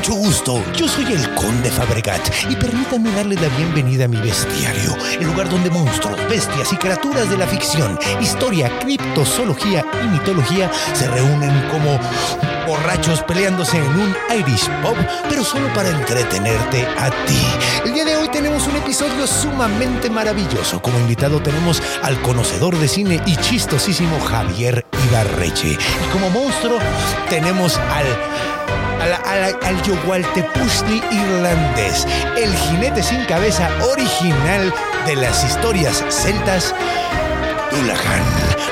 Mucho gusto, yo soy el Conde Fabregat y permítanme darle la bienvenida a mi bestiario, el lugar donde monstruos, bestias y criaturas de la ficción, historia, criptozoología y mitología se reúnen como borrachos peleándose en un Irish pub, pero solo para entretenerte a ti. El día de hoy tenemos un episodio sumamente maravilloso. Como invitado tenemos al conocedor de cine y chistosísimo Javier Ibarreche. Y como monstruo tenemos al al, al, al Yogualtepusli irlandés, el jinete sin cabeza original de las historias celtas, Dullahan.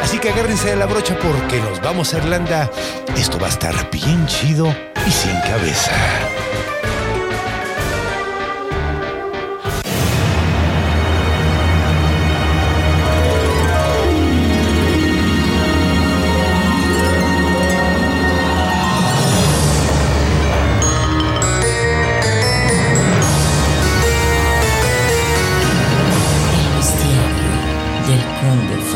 Así que agárrense de la brocha porque nos vamos a Irlanda. Esto va a estar bien chido y sin cabeza.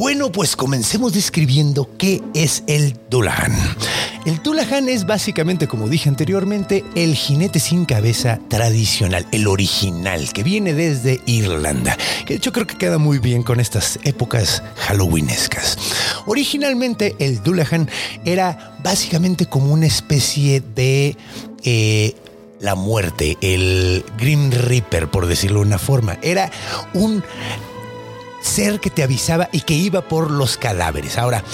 Bueno, pues comencemos describiendo qué es el Dullahan. El Dullahan es básicamente, como dije anteriormente, el jinete sin cabeza tradicional, el original, que viene desde Irlanda, que de hecho creo que queda muy bien con estas épocas halloweenescas. Originalmente el Dullahan era básicamente como una especie de... eh, la muerte, el Grim Reaper, por decirlo de una forma. Era un ser que te avisaba y que iba por los cadáveres. Ahora,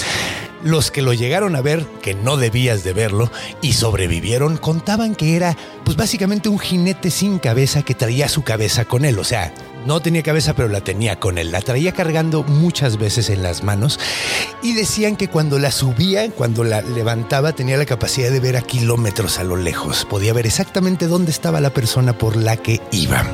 los que lo llegaron a ver, que no debías de verlo, y sobrevivieron, contaban que era, pues básicamente un jinete sin cabeza que traía su cabeza con él. O sea, no tenía cabeza, pero la tenía con él. La traía cargando muchas veces en las manos. Y decían que cuando la subía, cuando la levantaba, tenía la capacidad de ver a kilómetros a lo lejos. Podía ver exactamente dónde estaba la persona por la que iba.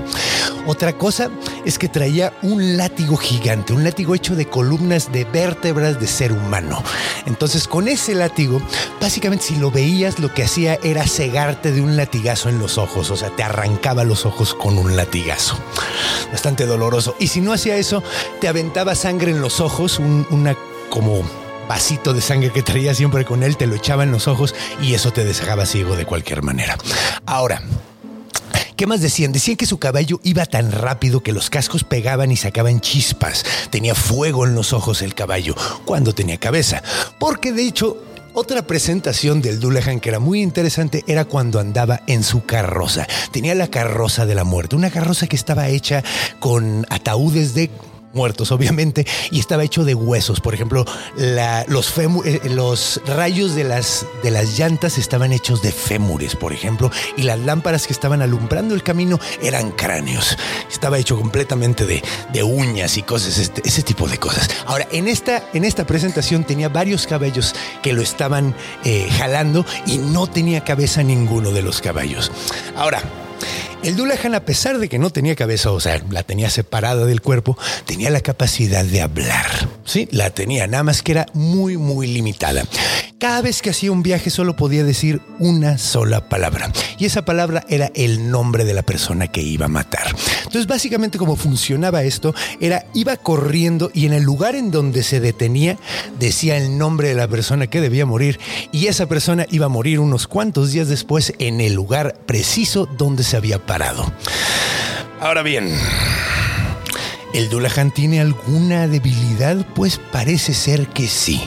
Otra cosa es que traía un látigo gigante, un látigo hecho de columnas de vértebras de ser humano. Entonces, con ese látigo, básicamente si lo veías, lo que hacía era cegarte de un latigazo en los ojos. O sea, te arrancaba los ojos con un latigazo bastante doloroso. Y si no hacía eso, te aventaba sangre en los ojos, un- una como vasito de sangre que traía siempre con él, te lo echaba en los ojos y eso te dejaba ciego de cualquier manera. Ahora, ¿Qué más decían? Decían que su caballo iba tan rápido que los cascos pegaban y sacaban chispas. Tenía fuego en los ojos el caballo cuando tenía cabeza. Porque de hecho, otra presentación del Dullahan que era muy interesante era cuando andaba en su carroza. Tenía la carroza de la muerte, una carroza que estaba hecha con ataúdes de muertos, obviamente, y estaba hecho de huesos. Por ejemplo, la- los, eh, los rayos de las, de las llantas estaban hechos de fémures, por ejemplo, y las lámparas que estaban alumbrando el camino eran cráneos. Estaba hecho completamente de, de uñas y cosas, este- ese tipo de cosas. Ahora, en esta, en esta presentación tenía varios caballos que lo estaban eh, jalando y no tenía cabeza ninguno de los caballos. Ahora, el Dullahan, a pesar de que no tenía cabeza, o sea, la tenía separada del cuerpo, tenía la capacidad de hablar. Sí, la tenía, nada más que era muy, muy limitada. Cada vez que hacía un viaje solo podía decir una sola palabra. Y esa palabra era el nombre de la persona que iba a matar. Entonces, básicamente como funcionaba esto, era iba corriendo y en el lugar en donde se detenía, decía el nombre de la persona que debía morir. Y esa persona iba a morir unos cuantos días después en el lugar preciso donde se había parado. Ahora bien, ¿el Dullahan tiene alguna debilidad? Pues parece ser que sí.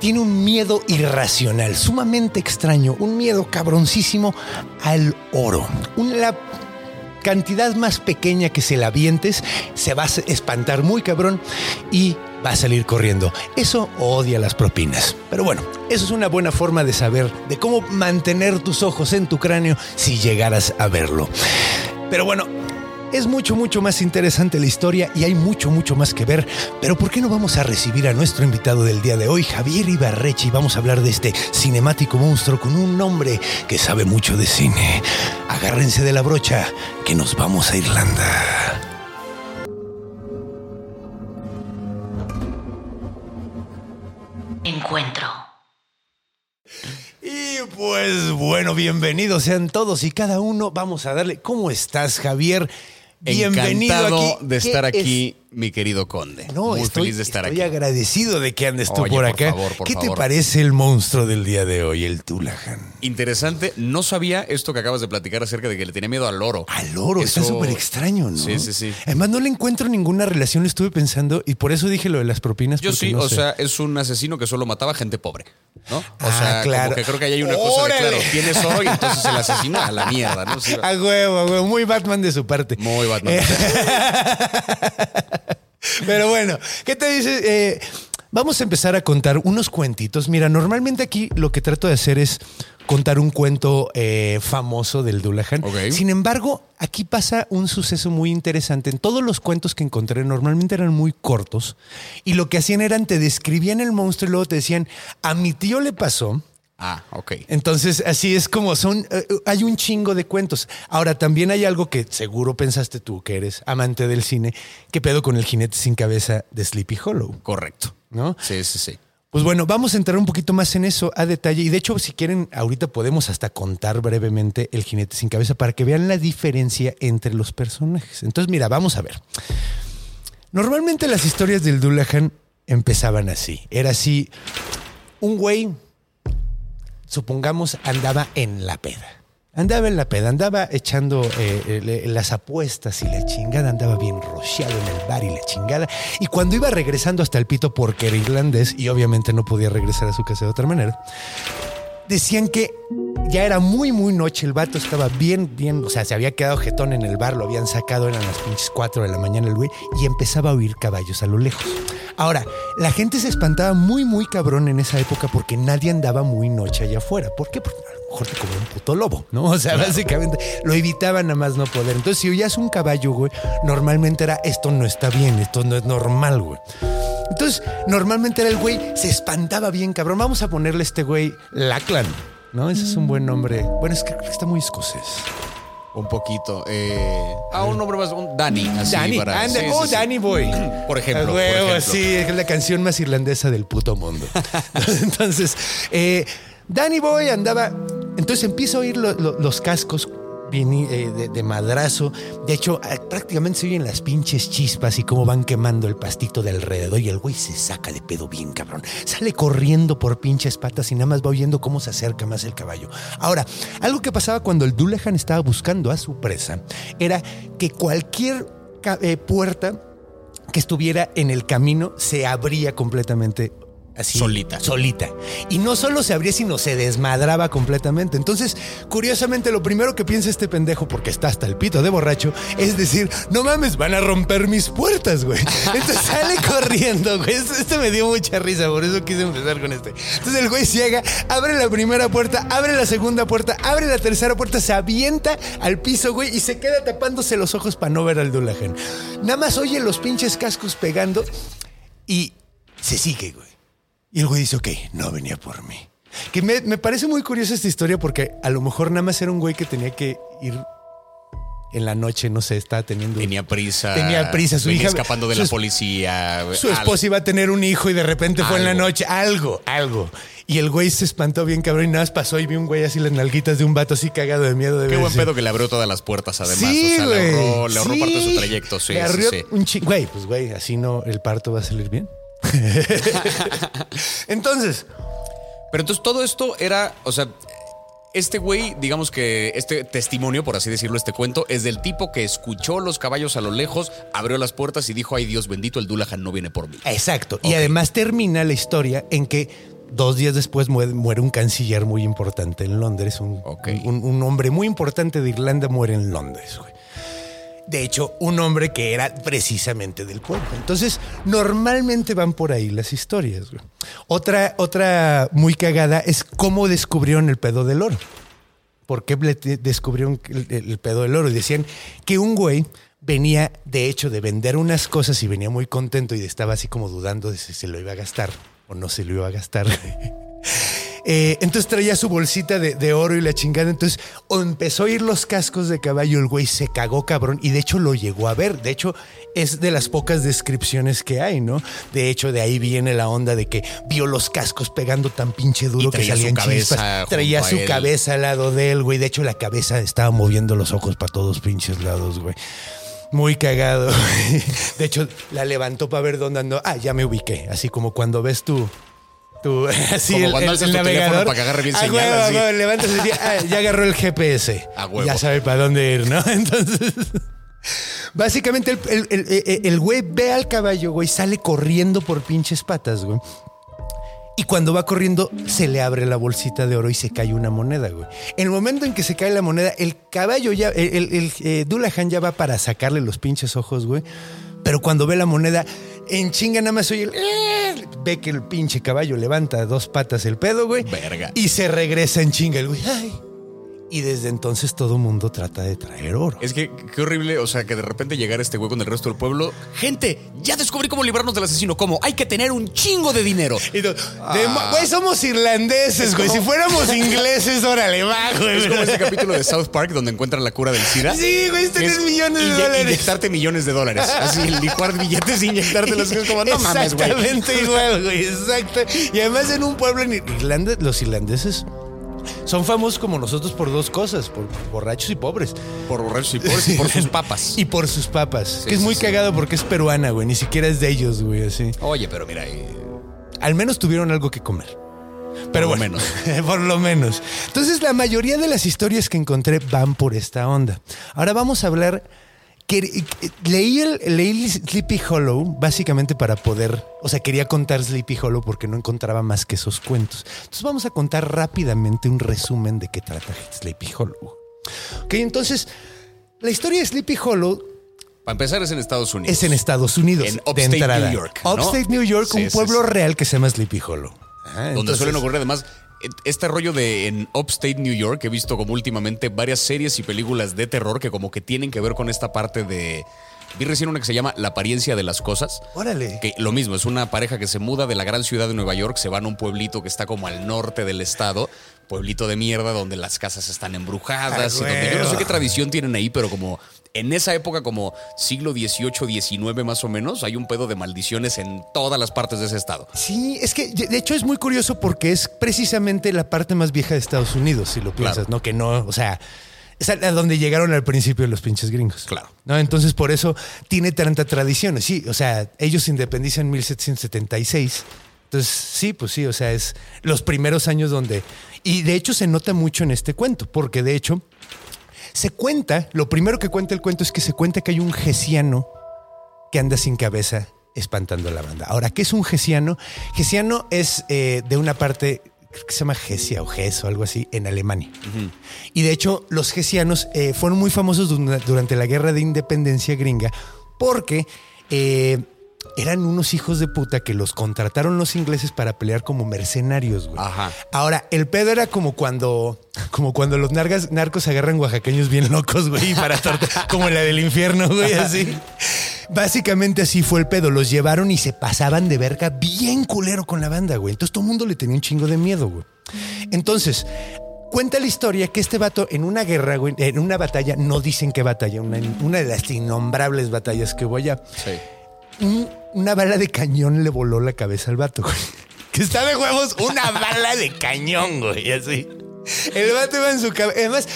Tiene un miedo irracional, sumamente extraño, un miedo cabroncísimo al oro. Una cantidad más pequeña que se la avientes, se va a espantar muy cabrón y va a salir corriendo. Eso odia las propinas. Pero bueno, eso es una buena forma de saber de cómo mantener tus ojos en tu cráneo si llegaras a verlo. Pero bueno, es mucho, mucho más interesante la historia y hay mucho, mucho más que ver. Pero ¿por qué no vamos a recibir a nuestro invitado del día de hoy, Javier Ibarrechi? Y vamos a hablar de este cinemático monstruo con un nombre que sabe mucho de cine. Agárrense de la brocha, que nos vamos a Irlanda. Encuentro. Y pues bueno, bienvenidos sean todos y cada uno. Vamos a darle. ¿Cómo estás, Javier? Bienvenido Encantado aquí. de estar ¿Qué es- aquí, mi querido conde. No, Muy estoy, feliz de estar estoy aquí. agradecido de que andes tú Oye, por por acá. favor, por ¿Qué te parece el monstruo del día de hoy, el Tulahan? Interesante, no sabía esto que acabas de platicar acerca de que le tenía miedo al loro. Al loro, está Eso- súper extraño, ¿no? Sí, sí, sí. Además, no le encuentro ninguna relación, lo estuve pensando y por eso dije lo de las propinas. Yo sí, no o sé. sea, es un asesino que solo mataba gente pobre, ¿no? O Ah, sea, claro. como que creo que ahí hay una cosa de, claro, tienes oro y entonces el asesino a la mierda, ¿no? Sí, A huevo, a huevo, muy Batman de su parte. muy Batman. Eh, Pero bueno, ¿qué te dices? Eh, vamos a empezar a contar unos cuentitos. Mira, normalmente aquí lo que trato de hacer es contar un cuento eh, famoso del Dullahan. Ok. Sin embargo, aquí pasa un suceso muy interesante. En todos los cuentos que encontré normalmente eran muy cortos y lo que hacían eran te describían el monstruo y luego te decían, a mi tío le pasó. Ah, ok. Entonces, así es como son. eh, hay un chingo de cuentos. Ahora, también hay algo que seguro pensaste tú, que eres amante del cine. ¿Qué pedo con el jinete sin cabeza de Sleepy Hollow? Correcto. ¿No? Sí, sí, sí. Pues bueno, vamos a entrar un poquito más en eso a detalle. Y de hecho, si quieren, ahorita podemos hasta contar brevemente el jinete sin cabeza para que vean la diferencia entre los personajes. Entonces, mira, vamos a ver. Normalmente las historias del Dullahan empezaban así. Era así, un güey, supongamos, andaba en la peda. Andaba en la peda, andaba echando eh, eh, las apuestas y la chingada, andaba bien rocheado en el bar y la chingada. Y cuando iba regresando hasta el pito porque era irlandés y obviamente no podía regresar a su casa de otra manera, decían que ya era muy, muy noche. El vato estaba bien, bien, o sea, se había quedado jetón en el bar, lo habían sacado, eran las pinches 4 de la mañana el güey, y empezaba a oír caballos a lo lejos. Ahora, la gente se espantaba muy, muy cabrón en esa época porque nadie andaba muy noche allá afuera. ¿Por qué? Porque a lo mejor te comía un puto lobo, ¿no? O sea, básicamente lo evitaban nada más no poder. Entonces, si oías un caballo, güey, normalmente era esto no está bien, esto no es normal, güey. Entonces, normalmente era el güey, se espantaba bien, cabrón. Vamos a ponerle a este güey Lachlan, ¿no? Ese es un buen nombre. Bueno, es que está muy escocés. Un poquito. Eh, ah, un nombre más, un Danny. Así Danny, para, sí, oh, sí. Danny Boy. Por ejemplo, por ejemplo. sí, es la canción más irlandesa del puto mundo. Entonces, eh, Danny Boy andaba. Entonces empieza a oír lo- lo- los cascos eh, de, madrazo. De hecho, eh, prácticamente se oyen las pinches chispas y cómo van quemando el pastito de alrededor. Y el güey se saca de pedo bien, cabrón. Sale corriendo por pinches patas y nada más va oyendo cómo se acerca más el caballo. Ahora, algo que pasaba cuando el Dullahan estaba buscando a su presa era que cualquier eh, puerta que estuviera en el camino se abría completamente así. Solita. Solita. Y no solo se abría, sino se desmadraba completamente. Entonces, curiosamente, lo primero que piensa este pendejo, porque está hasta el pito de borracho, es decir, no mames, van a romper mis puertas, güey. Entonces sale corriendo, güey. Esto, esto me dio mucha risa, por eso quise empezar con este. Entonces el güey llega, abre la primera puerta, abre la segunda puerta, abre la tercera puerta, se avienta al piso, güey, y se queda tapándose los ojos para no ver al Dullahan. Nada más oye los pinches cascos pegando y se sigue, güey. Y el güey dice, ok, no venía por mí. Que me, me parece muy curiosa esta historia porque a lo mejor nada más era un güey que tenía que ir en la noche, no sé, estaba teniendo... Tenía prisa. Tenía prisa, su venía hija- escapando de su la policía. Su esposa iba a tener un hijo y de repente fue en la noche. Algo, algo. Y el güey se espantó bien cabrón y nada más pasó y vi un güey así las nalguitas de un vato así cagado de miedo de Qué buen pedo que le abrió todas las puertas, además. Sí, o sea, güey. le ahorró, le ahorró Sí. parte de su trayecto. Sí, Le sí, un Güey, pues güey, así no, el parto va a salir bien. Entonces, Pero entonces todo esto era, o sea, este güey, digamos que este testimonio, por así decirlo, este cuento, es del tipo que escuchó los caballos a lo lejos, abrió las puertas y dijo, ay Dios bendito, el Dullahan no viene por mí. Exacto. Y además termina la historia en que dos días después muere, un canciller muy importante en Londres. Un- un hombre muy importante de Irlanda muere en Londres. güey. De hecho, un hombre que era precisamente del pueblo. Entonces, normalmente van por ahí las historias. Otra, otra muy cagada es cómo descubrieron el pedo del oro. por qué descubrieron el, el pedo del oro. Y decían que un güey venía, de hecho, de vender unas cosas y venía muy contento y estaba así como dudando de si se lo iba a gastar o no se lo iba a gastar. Eh, entonces traía su bolsita de, de oro y la chingada. Entonces o empezó a ir los cascos de caballo. El güey se cagó cabrón y de hecho lo llegó a ver. De hecho, es de las pocas descripciones que hay, ¿no? De hecho, de ahí viene la onda de que vio los cascos pegando tan pinche duro que salían chispas. Traía su cabeza al lado de él, güey. De hecho, la cabeza estaba moviendo los ojos para todos pinches lados, güey. Muy cagado. güey. De hecho, la levantó para ver dónde andó. Ah, ya me ubiqué. Así como cuando ves tu. Tu así Como el, cuando el- el tu teléfono navegador. para que agarre bien Ah, señal, huevo, así. huevo, levantas día. Ah, ya agarró el GPS. A huevo. Ya sabe para dónde ir, ¿no? Entonces. Básicamente, el, el- el- güey ve al caballo, güey, sale corriendo por pinches patas, güey. Y cuando va corriendo, se le abre la bolsita de oro y se cae una moneda, güey. En el momento en que se cae la moneda, el caballo ya, el, el, el, eh, Dullahan ya va para sacarle los pinches ojos, güey. Pero cuando ve la moneda, en chinga nada más oye el... "Eh", Ve que el pinche caballo levanta dos patas el pedo, güey. Verga. Y se regresa en chinga el güey. Ay. Y desde entonces todo mundo trata de traer oro. Es que qué horrible, o sea, que de repente llegara este güey con el resto del pueblo. Gente, ya descubrí cómo librarnos del asesino. ¿Cómo? Hay que tener un chingo de dinero. Y tú, de mo- Güey, somos irlandeses, güey. Si fuéramos ingleses, órale, va, güey. Es como este capítulo de South Park donde encuentran la cura del SIDA. Sí, güey, es tener Es millones de dólares. Inyectarte millones de dólares. Así, licuar billetes e inyectártelos. Es como, no mames, güey. Exactamente igual, güey. Exacto. Y además en un pueblo en Irlanda, los irlandeses son famosos como nosotros por dos cosas, por borrachos y pobres. Por borrachos y pobres y por sus papas. Y por sus papas. que es sí, muy sí. cagado porque es peruana, güey. Ni siquiera es de ellos, güey, así. Oye, pero mira, eh, Al menos tuvieron algo que comer. Pero lo bueno, menos. por lo menos. Entonces, la mayoría de las historias que encontré van por esta onda. Ahora vamos a hablar. Que, leí, el, leí Sleepy Hollow básicamente para poder. O sea, quería contar Sleepy Hollow porque no encontraba más que esos cuentos. Entonces, vamos a contar rápidamente un resumen de qué trata Sleepy Hollow. Ok, entonces, la historia de Sleepy Hollow para empezar es en Estados Unidos. es en Estados Unidos. En de Upstate. New York, ¿no? Upstate New York, Sí, un sí, pueblo sí. real que se llama Sleepy Hollow. Ah, Donde entonces- suelen ocurrir además este rollo de en Upstate New York. He visto como últimamente varias series y películas de terror que como que tienen que ver con esta parte de... Vi recién una que se llama La apariencia de las cosas. Órale. Que lo mismo, es una pareja que se muda de la gran ciudad de Nueva York, se van a un pueblito que está como al norte del estado, pueblito de mierda donde las casas están embrujadas y donde yo no sé qué tradición tienen ahí, pero como en esa época, como siglo XVIII, XIX más o menos, hay un pedo de maldiciones en todas las partes de ese estado. Sí, es que de hecho es muy curioso porque es precisamente la parte más vieja de Estados Unidos, si lo piensas, Claro. ¿no? Que no, o sea, es a a donde llegaron al principio los pinches gringos. Claro. ¿No? Entonces por eso tiene tanta tradición. Sí, o sea, ellos se independizan en 1776. Entonces, sí, pues sí, o sea, es los primeros años donde... Y de hecho se nota mucho en este cuento, porque de hecho se cuenta, lo primero que cuenta el cuento es que se cuenta que hay un gesiano que anda sin cabeza espantando a la banda. Ahora, ¿qué es un gesiano? Gesiano es eh, de una parte creo que se llama Gesia o Ges o algo así en Alemania. Y de hecho, los gesianos eh, fueron muy famosos dura- durante la guerra de independencia gringa porque eh, eran unos hijos de puta que los contrataron los ingleses para pelear como mercenarios, güey. Ajá. Ahora, el pedo era como cuando, como cuando los nargas- narcos agarran oaxaqueños bien locos, güey, para torta- como la del infierno, güey, así. Básicamente así fue el pedo. Los llevaron y se pasaban de verga bien culero con la banda, güey. Entonces todo el mundo le tenía un chingo de miedo, güey. Entonces, cuenta la historia que este vato en una guerra, güey, en una batalla, no dicen qué batalla, una, una de las innombrables batallas que hubo allá Sí. Un- una bala de cañón le voló la cabeza al vato, güey. Que está de huevos, una bala de cañón, güey, así. El vato iba en su cabeza. Además,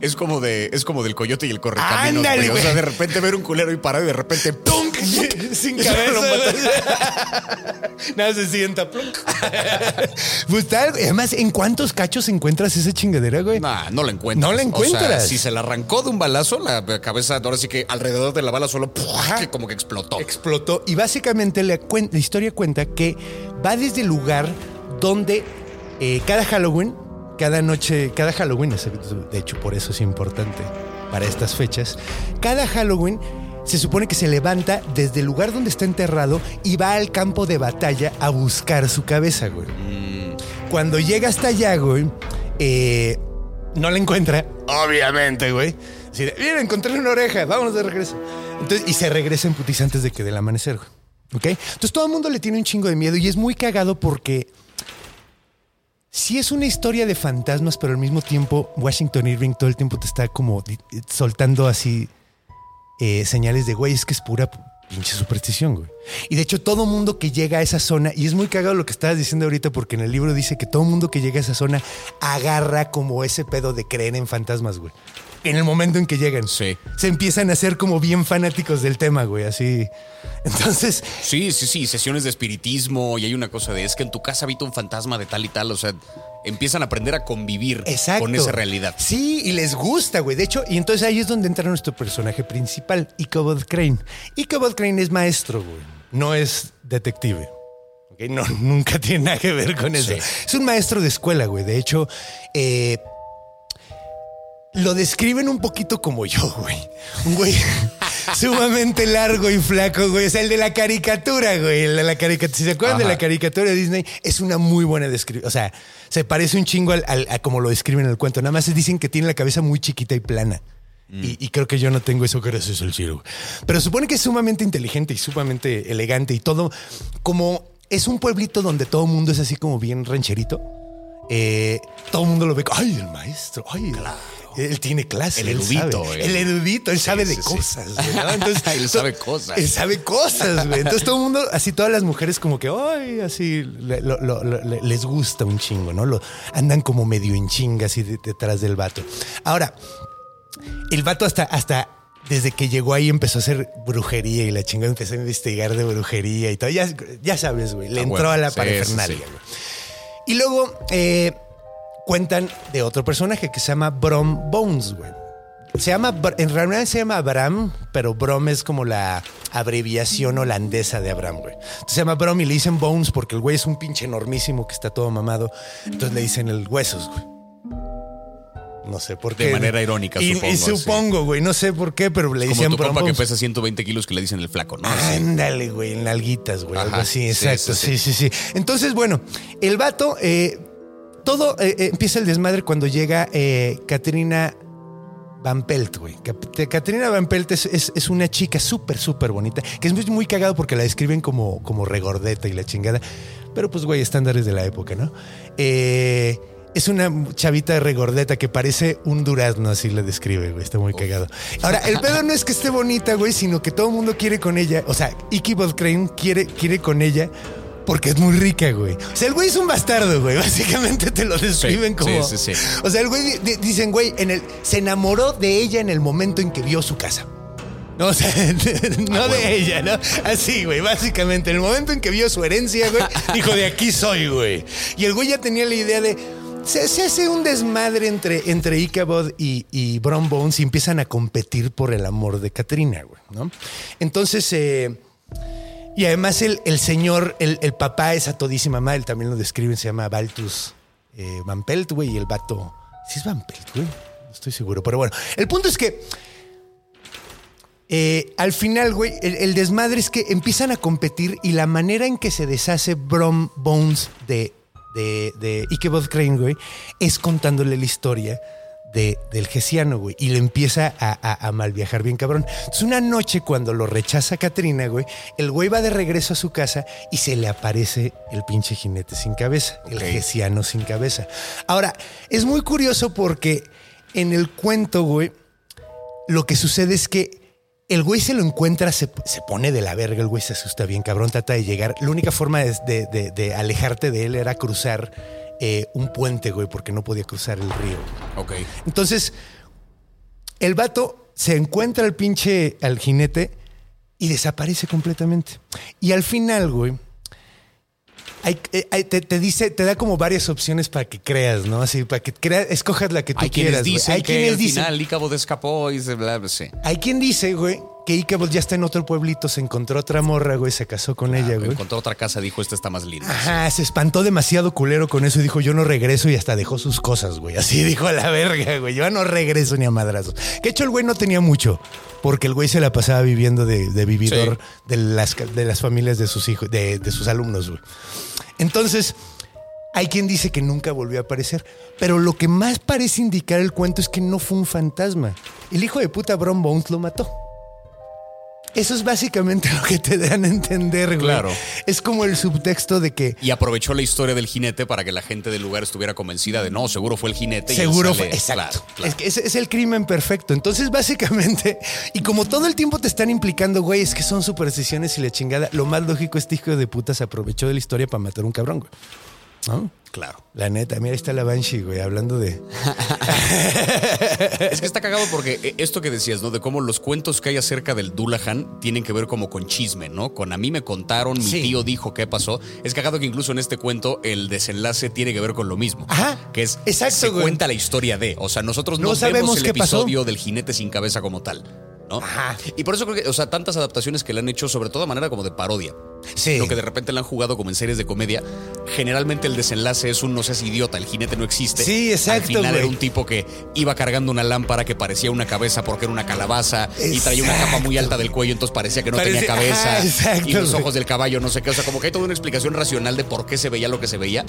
Es como de, es como del coyote y el correcaminos, Ándale, güey. O sea, de repente ver un culero y parado y de repente ¡pum! sin cabeza. Nada, se sienta. Pues tal, además, ¿en cuántos cachos encuentras esa chingadera, güey? Nah, no la encuentras. No la O sea, encuentras. si se la arrancó de un balazo, la cabeza, ahora sí que alrededor de la bala solo que como que explotó. explotó. Y básicamente la, historia cuenta que va desde el lugar donde eh, cada Halloween, cada noche, cada Halloween, de hecho por eso es importante para estas fechas, cada Halloween se supone que se levanta desde el lugar donde está enterrado y va al campo de batalla a buscar su cabeza, güey. Cuando llega hasta allá, güey, eh, no la encuentra, obviamente, güey. Así de, mira, encontré una oreja, vámonos de regreso. Entonces, y se regresa en putiza antes de que del amanecer, güey. ¿Ok? Entonces todo el mundo le tiene un chingo de miedo y es muy cagado porque sí es una historia de fantasmas, pero al mismo tiempo Washington Irving todo el tiempo te está como soltando así eh, señales de, güey, es que es pura pinche superstición, güey. Y de hecho todo mundo que llega a esa zona, y es muy cagado lo que estabas diciendo ahorita porque en el libro dice que todo mundo que llega a esa zona agarra como ese pedo de creer en fantasmas, güey. En el momento en que llegan. Sí. Se empiezan a hacer como bien fanáticos del tema, güey, así. Entonces, Sí, sí, sí, sesiones de espiritismo y hay una cosa de es que en tu casa habita un fantasma de tal y tal, o sea, empiezan a aprender a convivir Exacto. con esa realidad. Sí, y les gusta, güey. De hecho, y entonces ahí es donde entra nuestro personaje principal, Ichabod Crane. Ichabod Crane es maestro, güey. No es detective. ¿ok? No, nunca tiene nada que ver con eso. Sí. Es un maestro de escuela, güey. De hecho, eh, lo describen un poquito como yo, güey. Un güey sumamente largo y flaco, güey. Es el de la caricatura, güey. El de la caricatura. Si se acuerdan de la caricatura de Disney, es una muy buena descripción. O sea, se parece un chingo al, al- a como lo describen en el cuento. Nada más dicen que tiene la cabeza muy chiquita y plana. Y, y creo que yo no tengo eso gracias al cielo. Pero supone que es sumamente inteligente y sumamente elegante y todo. Como es un pueblito donde todo el mundo es así como bien rancherito. eh, todo el mundo lo ve. Ay, el maestro. Ay, él tiene clase. El erudito, sabe. El erudito, él sabe de sí, cosas. Entonces, Él sabe cosas. Él sabe cosas, güey. Entonces todo el mundo, así todas las mujeres como que, ay, así le- lo- lo- lo- le- les gusta un chingo, ¿no? Lo, andan como medio en chinga así de- detrás del vato. Ahora, el vato hasta, hasta desde que llegó ahí empezó a hacer brujería y la chingada empezó a investigar de brujería y todo. Ya, ya sabes, güey. Le Ah, entró bueno, a la parafernalia, güey. Y luego eh, cuentan de otro personaje que se llama Brom Bones, güey. Se llama, en realidad se llama Bram, pero Brom es como la abreviación holandesa de Abraham, güey. Entonces se llama Brom y le dicen Bones porque el güey es un pinche enormísimo que está todo mamado. Entonces le dicen el huesos, güey. No sé por De qué. manera irónica, y, supongo, Y sí. supongo, güey. No sé por qué, pero le Como dicen tu Brom compa que pesa 120 kilos que le dicen el flaco, ¿no? Ándale, güey, en nalguitas, güey. Algo Ajá, así, sí, exacto. sí, Sí, sí. sí, sí. Entonces, bueno, el vato, eh, todo eh, eh, empieza el desmadre cuando llega eh, Katrina Van Pelt, güey. Katrina Van Pelt es, es- es una chica súper, súper bonita, que es muy, muy cagado porque la describen como, como regordeta y la chingada. Pero pues, güey, estándares de la época, ¿no? Eh, es una chavita regordeta que parece un durazno, así la describe, güey. Está muy cagado. Ahora, el pedo no es que esté bonita, güey, sino que todo el mundo quiere con ella. O sea, Iki Crane quiere, quiere con ella porque es muy rica, güey. O sea, el güey es un bastardo, güey. Básicamente te lo describen Sí, como. sí, sí, sí. O sea, el güey di- di- dicen, güey, en el, se enamoró de ella en el momento en que vio su casa. No, o sea, no de ella, ¿no? Así, güey, básicamente. En el momento en que vio su herencia, güey, dijo, de aquí soy, güey. Y el güey ya tenía la idea de. Se, se hace un desmadre entre, entre Ichabod y, y Brom Bones y empiezan a competir por el amor de Katrina, güey, ¿no? Entonces, eh, y además el, el señor, el, el papá es a todísima madre, también lo describen, se llama Baltus eh, Van Pelt, güey, y el vato... Sí es Van Pelt, güey, estoy seguro, pero bueno, el punto es que eh, al final, güey, el, desmadre es que empiezan a competir y la manera en que se deshace Brom Bones de, de, de Ichabod Crane, güey, es contándole la historia de, del Gesiano, güey, y le empieza a, a, a mal viajar bien cabrón. Entonces, una noche cuando lo rechaza Katrina, güey, el güey va de regreso a su casa y se le aparece el pinche jinete sin cabeza, el. Gesiano sin cabeza. Ahora, es muy curioso porque en el cuento, güey, lo que sucede es que el güey se lo encuentra, se, se pone de la verga, el güey se asusta bien, cabrón, trata de llegar. La única forma de, de- de- de alejarte de él era cruzar eh, un puente, güey, porque no podía cruzar el río. Ok. Entonces, el vato se encuentra al pinche, al jinete y desaparece completamente. Y al final, güey, hay- eh, hay- te, te dice, te da como varias opciones para que creas, ¿no? Así, para que creas, escojas la que tú Hay quienes quieras. dicen Hay que quienes al dicen, final Ichabod escapó y se bla, bla, sí. hay quien dice, güey, que Ichabod ya está en otro pueblito, se encontró otra morra, güey, se casó con ella, güey. Encontró otra casa, dijo, esta está más linda. Ajá, se espantó demasiado culero con eso y dijo, yo no regreso y hasta dejó sus cosas, güey. Así dijo a la verga, güey. Yo no regreso ni a madrazos. Que hecho el güey no tenía mucho, porque el güey se la pasaba viviendo de, de vividor de, las, de las familias de sus hijos, de, de sus alumnos, güey. Entonces, Hay quien dice que nunca volvió a aparecer, pero lo que más parece indicar el cuento es que no fue un fantasma. El hijo de puta Bron Bones lo mató. Eso es básicamente lo que te dan a entender, güey. Claro. Es como el subtexto de que Y aprovechó la historia del jinete para que la gente del lugar estuviera convencida de no, seguro fue el jinete. y Seguro sale- fue. Exacto. Claro, claro. Es que es el crimen perfecto. Entonces, básicamente, y como todo el tiempo te están implicando, güey, es que son supersticiones y la chingada, lo más lógico este hijo de puta se aprovechó de la historia para matar a un cabrón, güey. ¿No? Claro. La neta, mira, ahí está la Banshee, güey, hablando de. Es que está cagado porque eh, esto que decías, ¿no? De cómo los cuentos que hay acerca del Dullahan tienen que ver como con chisme, ¿no? Con a mí me contaron, mi Sí. tío dijo qué pasó. Es cagado que incluso en este cuento el desenlace tiene que ver con lo mismo. Ajá. Que es, Exacto, se güey. cuenta la historia de. O sea, nosotros no, No sabemos vemos el qué pasó. episodio del jinete sin cabeza como tal. ¿No? Ajá. Y por eso creo que, o sea, tantas adaptaciones que le han hecho, sobre todo de manera como de parodia. Sí. Lo que de repente le han jugado como en series de comedia. Generalmente el desenlace es un no seas idiota, el jinete no existe. Sí, exacto, Al final era un tipo que iba cargando una lámpara que parecía una cabeza porque era una calabaza y traía una capa muy alta del cuello, entonces parecía que no tenía cabeza. Exacto, y los güey. ojos del caballo, no sé qué. O sea, como que hay toda una explicación racional de por qué se veía lo que se veía.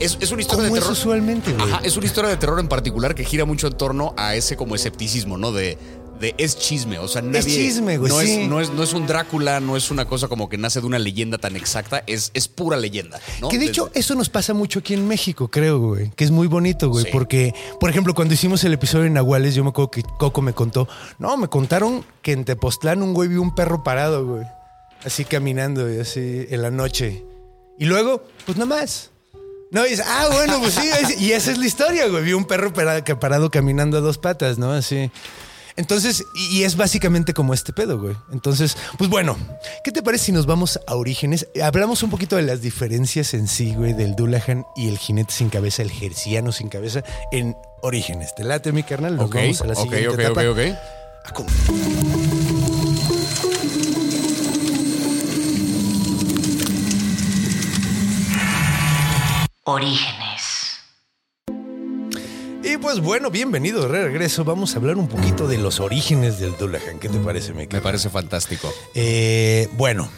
Es, es una historia de es terror. usualmente, güey. Ajá, es una historia de terror en particular que gira mucho en torno a ese como escepticismo, ¿no? De, de es chisme, o sea, nadie... chisme, güey, no, sí. es, no, es, no es un Drácula, no es una cosa como que nace de una leyenda tan exacta, es, es pura leyenda, ¿no? Que de Desde- hecho eso nos pasa mucho aquí en México, creo, güey. Que es muy bonito, güey. Sí. Porque, por ejemplo, cuando hicimos el episodio de Nahuales, yo me acuerdo que Coco me contó. No, me contaron que en Tepoztlán un güey vio un perro parado, güey. Así caminando, y así en la noche. Y luego, pues nada más. No, y dices, ah, bueno, pues sí. es- Y esa es la historia, güey. Vio un perro parado, parado caminando a dos patas, ¿no? Así. Entonces, y, y es básicamente como este pedo, güey. Entonces, pues bueno, ¿qué te parece si nos vamos a orígenes? Hablamos un poquito de las diferencias en sí, güey, del Dullahan y el jinete sin cabeza, el jerciano sin cabeza, en orígenes. ¿Te late, mi carnal? Nos Ok, vamos a la ok, siguiente ok, etapa. ok, ok. ¿cómo? Orígenes. Y pues bueno, bienvenido de regreso. Vamos a hablar un poquito de los orígenes del Dullahan. ¿Qué te parece, mi Me parece fantástico. Eh, bueno,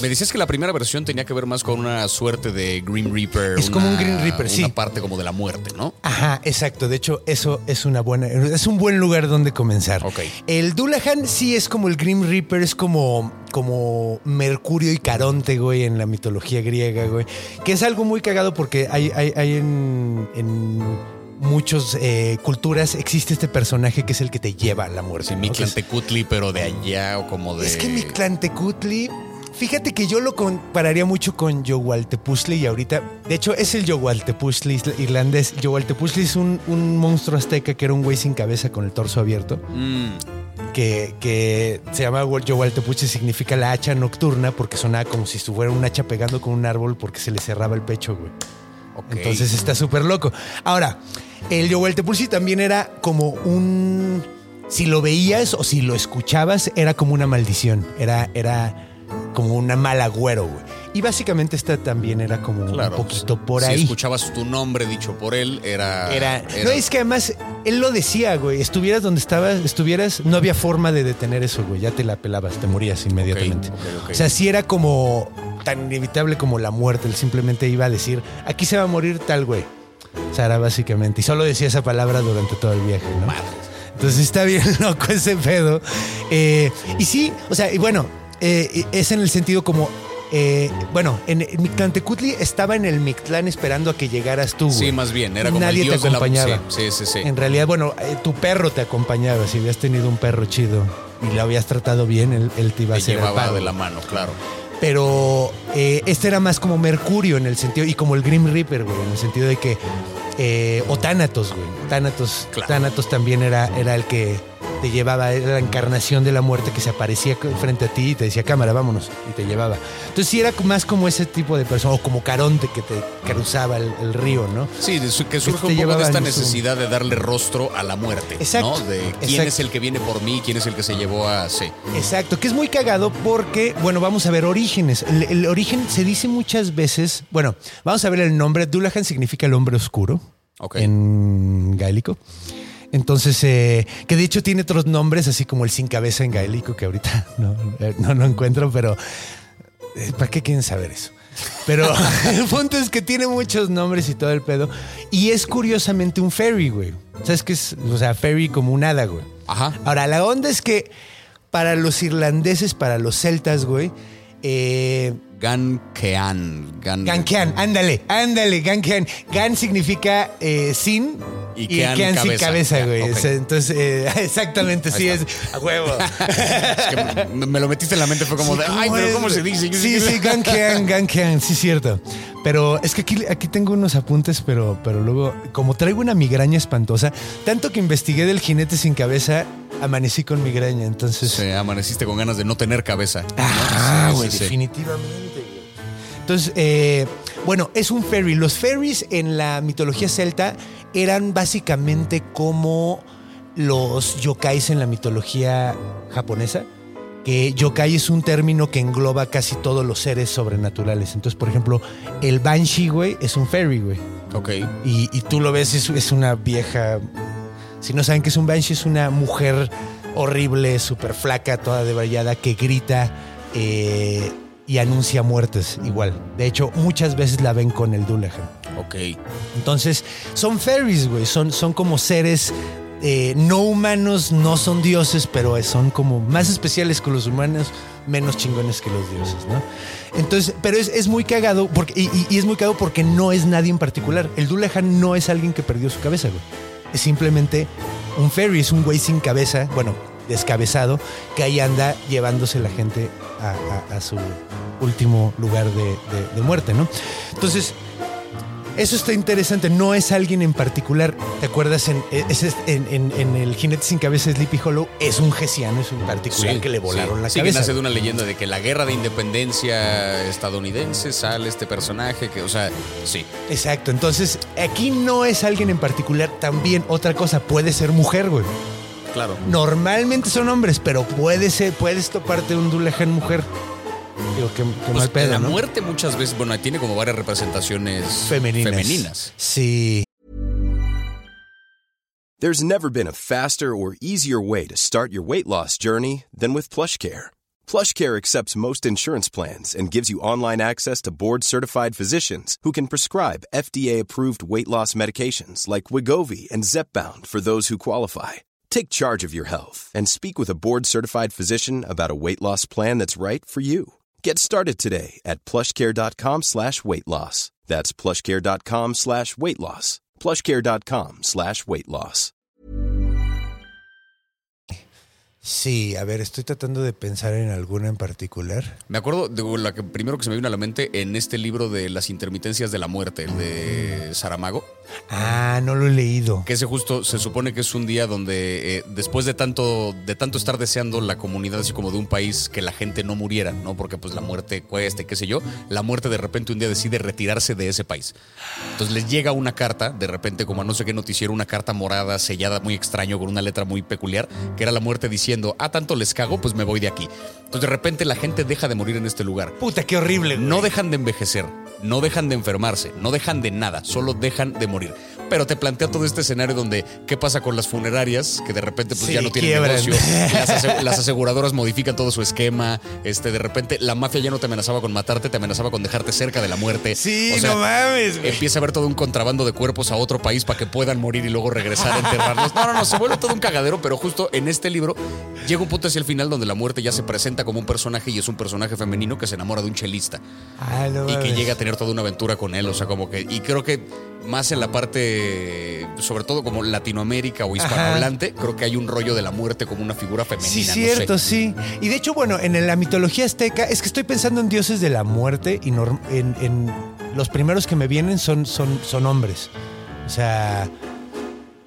Me decías que la primera versión tenía que ver más con una suerte de Green Reaper. Es como una- un Green Reaper, sí. Una parte como de la muerte, ¿no? Ajá, exacto. De hecho, eso es una buena, es un buen lugar donde comenzar. Ok. El Dullahan sí es como el Grim Reaper, es como, como Mercurio y Caronte, güey, en la mitología griega, güey. Que es algo muy cagado porque hay, hay, hay en, en muchas eh, culturas existe este personaje que es el que te lleva a la muerte. Sí, ¿no? Mictlán Que es- Tecutli, pero de allá o como de. es que Mictlantecutli, fíjate que yo lo compararía mucho con Yowaltepuzli y ahorita, de hecho es el Yowaltepuzli irlandés. Yowaltepuzli es un, un monstruo azteca que era un güey sin cabeza con el torso abierto, Mm, que, que se llama Yowaltepuzli, significa la hacha nocturna porque sonaba como si estuviera un hacha pegando con un árbol porque se le cerraba el pecho, güey. Entonces está súper loco. Ahora, el Yohualtepulsi también era como un. Si lo veías o si lo escuchabas, era como una maldición. Era, era como una mal agüero, güey. Y básicamente esta también era como Claro, un poquito por si ahí. escuchabas tu nombre dicho por él, era. Era, No, es que además él lo decía, güey. Estuvieras donde estabas, estuvieras, no había forma de detener eso, güey. Ya te la pelabas, te morías inmediatamente. ok, ok. O sea, sí era como tan inevitable como la muerte. Él simplemente iba a decir, aquí se va a morir tal güey. O sea, era básicamente. Y solo decía esa palabra durante todo el viaje, ¿no? Entonces está bien loco ese pedo. Eh, y sí, o sea, y bueno, eh, es en el sentido como. eh, bueno, en, Mictlantecutli estaba en el Mictlán esperando a que llegaras tú. Sí, más bien, era como Nadie el dios te de la acompañaba. Sí, sí, sí. En realidad, bueno, eh, tu perro te acompañaba. Si habías tenido un perro chido y lo habías tratado bien, él, él te iba a hacer llevaba de la mano, claro. Pero eh, este era más como Mercurio en el sentido, y como el Grim Reaper, güey, en el sentido de que. eh, o Thanatos, güey. Thanatos, Claro. Thanatos también era, era el que te llevaba, era la encarnación de la muerte que se aparecía frente a ti y te decía, cámara, vámonos, y te llevaba. Entonces sí era más como ese tipo de persona, o como Caronte que te cruzaba el, el río, ¿no? Sí, de su- que surge un poco de esta necesidad de darle rostro a la muerte. Exacto, ¿no? De quién exacto. es el que viene por mí, quién es el que se llevó a. Sí. Exacto, que es muy cagado porque, bueno, vamos a ver orígenes. El, el origen se dice muchas veces, bueno, vamos a ver el nombre. Dullahan significa el hombre oscuro Ok. en gaélico. Entonces, eh, que de hecho tiene otros nombres, así como el sin cabeza en gaélico, que ahorita no, eh, no, no encuentro, pero eh, ¿para qué quieren saber eso? Pero el punto es que tiene muchos nombres y todo el pedo. Y es curiosamente un fairy, güey. ¿Sabes qué es? O sea, fairy como un hada, güey. Ajá. Ahora, la onda es que para los irlandeses, para los celtas, güey, eh, Gankean. Gan Gankean, ándale, ándale, Gankean. Gan significa eh, sin Y y, Kean, Kean sin cabeza. cabeza, güey. ok. O sea, Entonces, eh, exactamente, sí, es a huevo. Es que me me lo metiste en la mente, fue como Sí, de, ay, pero ¿cómo se dice? Sí, sí, Gankean, Gankean, sí, cierto. Pero es que aquí, aquí tengo unos apuntes, pero, pero luego, como traigo una migraña espantosa, tanto que investigué del jinete sin cabeza, amanecí con migraña, entonces... Sí, amaneciste con ganas de no tener cabeza. Ah, güey, sí, sí. definitivamente. Entonces, eh, bueno, es un fairy. Los fairies en la mitología celta eran básicamente como los yokais en la mitología japonesa. Que yokai es un término que engloba casi todos los seres sobrenaturales. Entonces, por ejemplo, el banshee, güey, es un fairy, güey. Ok. Y, y tú lo ves, es, es una vieja. Si no saben que es un banshee, es una mujer horrible, súper flaca, toda debrayada, que grita eh, y anuncia muertes igual. De hecho, muchas veces la ven con el Dullahan. Ok. Entonces, son fairies, güey. Son, son como seres eh, no humanos, no son dioses, pero son como más especiales que los humanos, menos chingones que los dioses, ¿no? Entonces, pero es, es muy cagado, porque, y, es muy cagado porque no es nadie en particular. El Dullahan no es alguien que perdió su cabeza, güey. Es simplemente un fairy, es un güey sin cabeza, bueno, descabezado, que ahí anda llevándose la gente a, su último lugar de- de muerte, ¿no? Entonces, eso está interesante. No es alguien en particular. ¿Te acuerdas? En, en el jinete sin cabeza Sleepy Hollow es un gesiano, es un particular que le volaron sí. la Sí, que cabeza. nace de una leyenda de que la guerra de independencia estadounidense sale este personaje que, o sea, sí. Exacto. Entonces, aquí no es alguien en particular. También otra cosa, puede ser mujer, güey. Claro. Normalmente son hombres, pero puede ser, puedes toparte un Dullahan mujer. Digo, qué, qué Pues mal pedo, la ¿no? muerte muchas veces, bueno, tiene como varias representaciones Femeninas. femeninas. Sí. There's never been a faster or easier way to start your weight loss journey than with PlushCare. PlushCare accepts most insurance plans and gives you online access to board-certified physicians who can prescribe FDA-approved weight loss medications like Wigovi and Zepbound for those who qualify. Take charge of your health and speak with a board-certified physician about a weight loss plan that's right for you. Get started today at plushcare.com slash weight loss. That's plushcare.com slash weight loss. plushcare.com slash weight loss. Sí, a ver, estoy tratando de pensar en alguna en particular. Me acuerdo de la que primero que se me vino a la mente en este libro de las intermitencias de la muerte, el de Saramago, Ah, no lo he leído. que ese justo se supone que es un día donde eh, después de tanto de tanto estar deseando la comunidad así como de un país que la gente no muriera, ¿no? Porque pues la muerte cuesta y qué sé yo, la muerte de repente un día decide retirarse de ese país. Entonces les llega una carta, de repente como a no sé qué noticiero, una carta morada sellada muy extraño con una letra muy peculiar, que era la muerte diciendo, ah, tanto les cago, pues me voy de aquí. Entonces de repente la gente deja de morir en este lugar. Puta, qué horrible. güey. No dejan de envejecer, no dejan de enfermarse, no dejan de nada, solo dejan de morir. morir. Pero te plantea todo este escenario donde qué pasa con las funerarias, que de repente pues Sí, ya no tienen quiebran. negocio, las, ase- las aseguradoras modifican todo su esquema, este de repente la mafia ya no te amenazaba con matarte, te amenazaba con dejarte cerca de la muerte. Sí, O sea, no mames, güey. Empieza a haber todo un contrabando de cuerpos a otro país para que puedan morir y luego regresar a enterrarlos. No, no, no, se vuelve todo un cagadero, pero justo en este libro llega un punto hacia el final donde la muerte ya se presenta como un personaje y es un personaje femenino que se enamora de un chelista Ah, no y que llega a tener toda una aventura con él. O sea, como que. Y creo que más en la parte, sobre todo como Latinoamérica o hispanohablante, creo que hay un rollo de la muerte como una figura femenina. Sí, no cierto, sé. sí. Y de hecho, bueno, en la mitología azteca, es que estoy pensando en dioses de la muerte y en, en- los primeros que me vienen son, son, son hombres. O sea,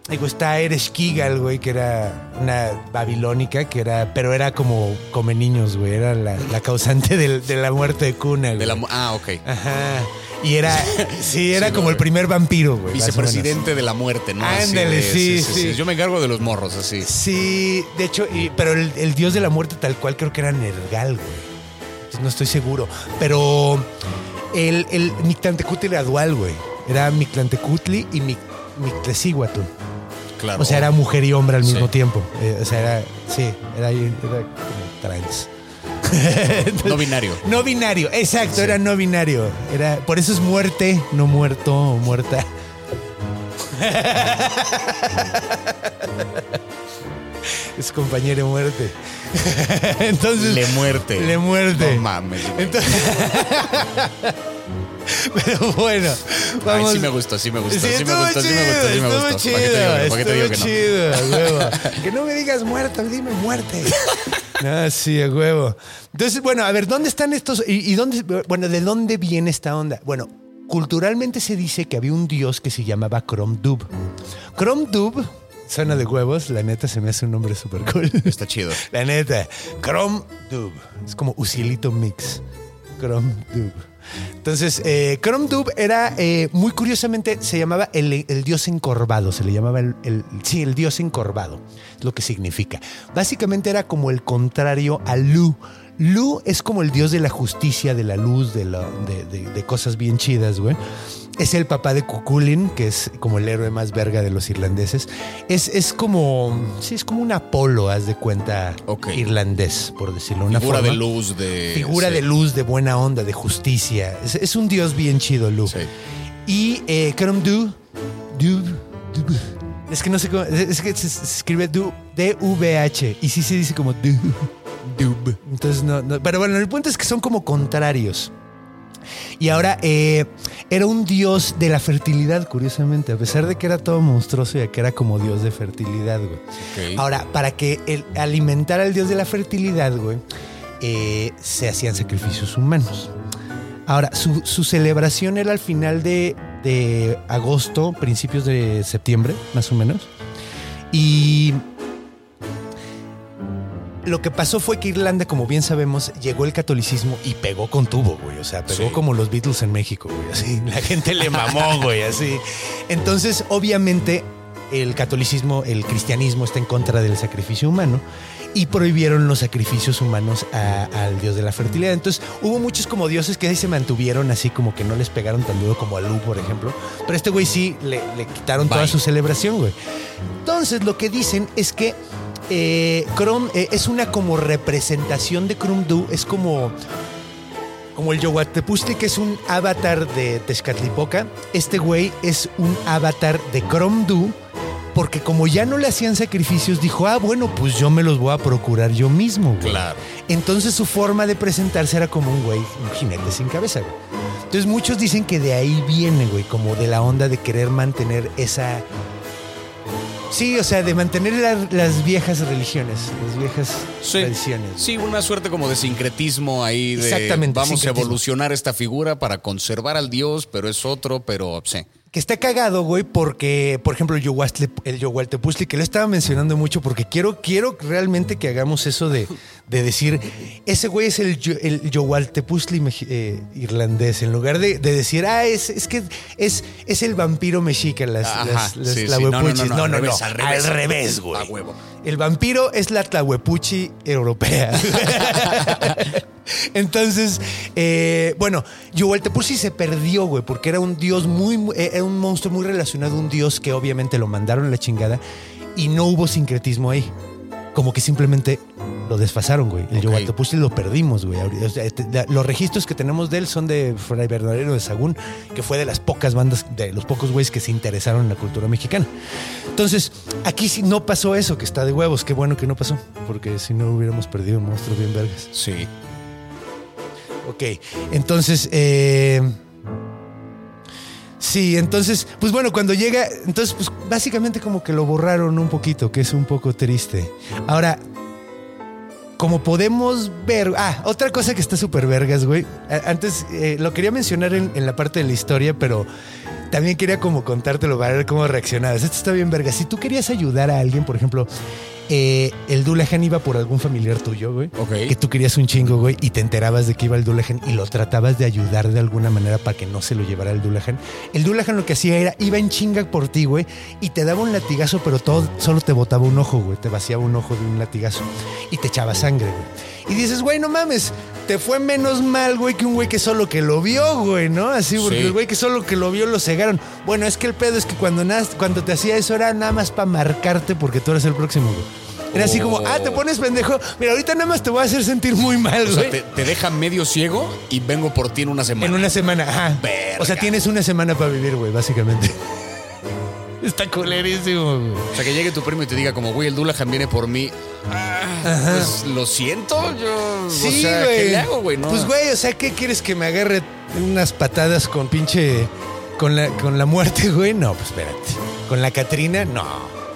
digo, está Ereshkigal, güey, que era una babilónica, que era, pero era como come niños, güey, era la, la causante de la muerte de Cuna, güey. De la ah, ok. Ajá. Y era, sí, era Sí, como no, el primer vampiro, güey. Vicepresidente de la muerte, ¿no? Ándale, sí, sí. Yo me encargo de los morros, así. Sí, de hecho, y- pero el, el dios de la muerte tal cual creo que era Nergal, güey. Entonces, no estoy seguro. Pero el, el Mictlantecutli era dual, güey. Era Mictlantecutli y Mic- Mictlesíhuatl. Claro. O sea, era mujer y hombre al Sí. mismo tiempo. Eh, o sea, era, sí, era, era como trans. No binario. No binario, exacto, era no binario. Era, por eso es muerte, no muerto o muerta. es compañero muerte. Entonces. Le muerte. Le muerte. No mames. Entonces- Pero bueno, Ay, vamos. sí me gustó, sí me gustó, sí, me gustó, sí me gustó, sí me gustó. chido, ¿Para qué te digo que- te digo que no? chido. Que no me digas muerto, dime muerte. Ah, sí, a huevo. Entonces, bueno, a ver, ¿dónde están estos? Y, y dónde, bueno, ¿de dónde viene esta onda? Bueno, culturalmente se dice que había un dios que se llamaba Kromdub. Kromdub suena de huevos, la neta se me hace un nombre súper cool. Está chido. La neta, Kromdub. Es como Usilito Mix. Kromdub. Entonces, eh, Kromdub era, eh, muy curiosamente, se llamaba el, dios encorvado. Se le llamaba el, el- sí, el dios encorvado. Lo que significa. Básicamente era como el contrario a Lu. Lu es como el dios de la justicia, de la luz, de, la- de- de- de cosas bien chidas, güey. Es el papá de Cuculin, que es como el héroe más verga de los irlandeses. Es, es como, sí, es como un Apolo, haz de cuenta, irlandés, por decirlo de una Figura forma. de luz, de. Figura sí. de luz, de buena onda, de justicia. Es, es un dios bien chido, Lu. Sí. Y eh, Dub, Dub. es que no sé cómo, es que se, se escribe Du- D-V-H y sí se dice como Du, Dub. Entonces, no, no, pero bueno, el punto es que son como contrarios. Y ahora eh, era un dios de la fertilidad, curiosamente, a pesar de que era todo monstruoso y que era como dios de fertilidad, güey. Ahora, para que el, alimentara al dios de la fertilidad, güey, eh, se hacían sacrificios humanos. Ahora, su, su celebración era al final de, de agosto, principios de septiembre, más o menos. Y lo que pasó fue que Irlanda, como bien sabemos, llegó el catolicismo y pegó con tubo, güey. O sea, pegó Sí. como los Beatles en México, güey. Así, la gente le mamó, güey, así. Entonces, obviamente, el catolicismo, el cristianismo está en contra del sacrificio humano y prohibieron los sacrificios humanos a- al dios de la fertilidad. Entonces, hubo muchos como dioses que ahí se mantuvieron así como que no les pegaron tan duro como a Lu, por ejemplo. Pero este güey sí le, le quitaron toda su celebración, güey. Entonces, lo que dicen es que eh, Crom eh, es una como representación de Krumdu, es como como el Yohuatepuztli, que es un avatar de Tezcatlipoca, este güey es un avatar de Kromdu, porque como ya no le hacían sacrificios, dijo, ah, bueno, pues yo me los voy a procurar yo mismo, güey. Claro. Entonces su forma de presentarse era como un güey, un jinete sin cabeza, güey. Entonces muchos dicen que de ahí viene, güey, como de la onda de querer mantener esa... Sí, o sea, de mantener la- las viejas religiones, las viejas Sí. tradiciones. Sí, una suerte como de sincretismo ahí de Exactamente, vamos a evolucionar esta figura para conservar al dios, pero es otro, pero sí. Que está cagado, güey, porque, por ejemplo, el Yohualtepuztli, que lo estaba mencionando mucho, porque quiero, quiero realmente que hagamos eso de, de decir, ese güey es el, el Yohualtepuztli meji- eh, irlandés, en lugar de, de decir, ah, es, es que es, es el vampiro mexica, las, Ajá, las, las sí, sí. tlahuepuchis. No, no, no, no, al revés, al revés. al revés, güey. A huevo. El vampiro es la tlahuepuchi europea. Entonces, eh, bueno, Yohualtepuztli se perdió, güey, porque era un dios muy, eh, era un monstruo muy relacionado a un dios que obviamente lo mandaron a la chingada y no hubo sincretismo ahí. Como que simplemente lo desfasaron, güey. El Ok. Yohualtepuztli lo perdimos, güey. Ahorita, o sea, te- la- Los registros que tenemos de él son de Fray Bernardino de Sagún, que fue de las pocas bandas, de los pocos güeyes que se interesaron en la cultura mexicana. Entonces, aquí sí no pasó eso, que está de huevos. Qué bueno que no pasó, porque si no hubiéramos perdido un monstruo bien vergas. Sí. Ok, entonces, eh, sí, entonces, pues bueno, cuando llega, entonces, pues básicamente como que lo borraron un poquito, que es un poco triste. Ahora, como podemos ver, ah, otra cosa que está súper vergas, güey. Antes eh, lo quería mencionar en, la parte de la historia, pero también quería como contártelo para ver cómo reaccionabas. Esto está bien verga. Si tú querías ayudar a alguien, por ejemplo, eh, el Dulahan iba por algún familiar tuyo, güey. Que tú querías un chingo, güey, y te enterabas de que iba el Dulahan y lo tratabas de ayudar de alguna manera para que no se lo llevara el Dulahan. El Dulahan lo que hacía era, iba en chinga por ti, güey, y te daba un latigazo, pero todo, solo te botaba un ojo, güey. Te vaciaba un ojo de un latigazo y te echaba sangre, güey. Y dices, güey, no mames, te fue menos mal, güey, que un güey que solo que lo vio, güey, ¿no? Así, porque Sí. el güey que solo que lo vio lo cegaron. Bueno, es que el pedo es que cuando, cuando te hacía eso era nada más para marcarte porque tú eres el próximo, güey. Era así como, Oh. ah, te pones pendejo. Mira, ahorita nada más te voy a hacer sentir muy mal, O güey. sea, te, te deja medio ciego y vengo por ti en una semana. En una semana, ajá. Verga. O sea, tienes una semana para vivir, güey, básicamente. Está culerísimo, güey. O sea, que llegue tu primo y te diga como, güey, el Dulahan viene por mí. Ah, pues lo siento, yo... Sí, o sea, güey. ¿qué le hago, güey? No. Pues, güey, o sea, ¿qué quieres que me agarre unas patadas con pinche. con la, con la muerte, güey? No, pues espérate. ¿Con la Catrina? No.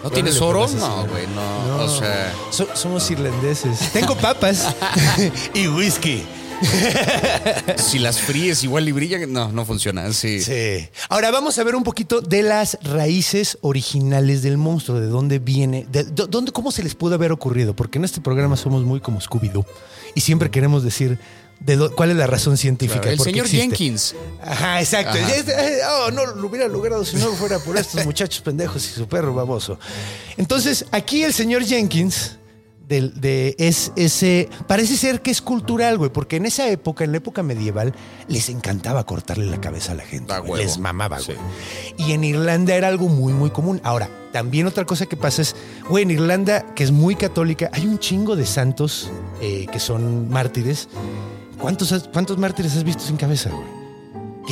¿No tienes oro? así, No, güey, no. No. O sea... So- somos irlandeses. Tengo papas y whisky. Si las fríes igual y brillan, no, no funciona. Sí. Sí. Ahora vamos a ver un poquito de las raíces originales del monstruo, de dónde viene, de, de- dónde, cómo se les pudo haber ocurrido, porque en este programa somos muy como Scooby-Doo y siempre queremos decir de cuál es la razón científica. Claro, el señor existe. Jenkins. Ajá, exacto. Ajá. Eh, oh, no lo hubiera logrado si no fuera por estos muchachos pendejos y su perro baboso. Entonces, aquí el señor Jenkins de, es ese. Parece ser que es cultural, güey, porque en esa época, en la época medieval, les encantaba cortarle la cabeza a la gente. Güey. Les mamaba, Sí. güey. Y en Irlanda era algo muy, muy común. Ahora, también otra cosa que pasa es, güey, en Irlanda, que es muy católica, hay un chingo de santos eh, que son mártires. ¿Cuántos, ¿Cuántos mártires has visto sin cabeza, güey?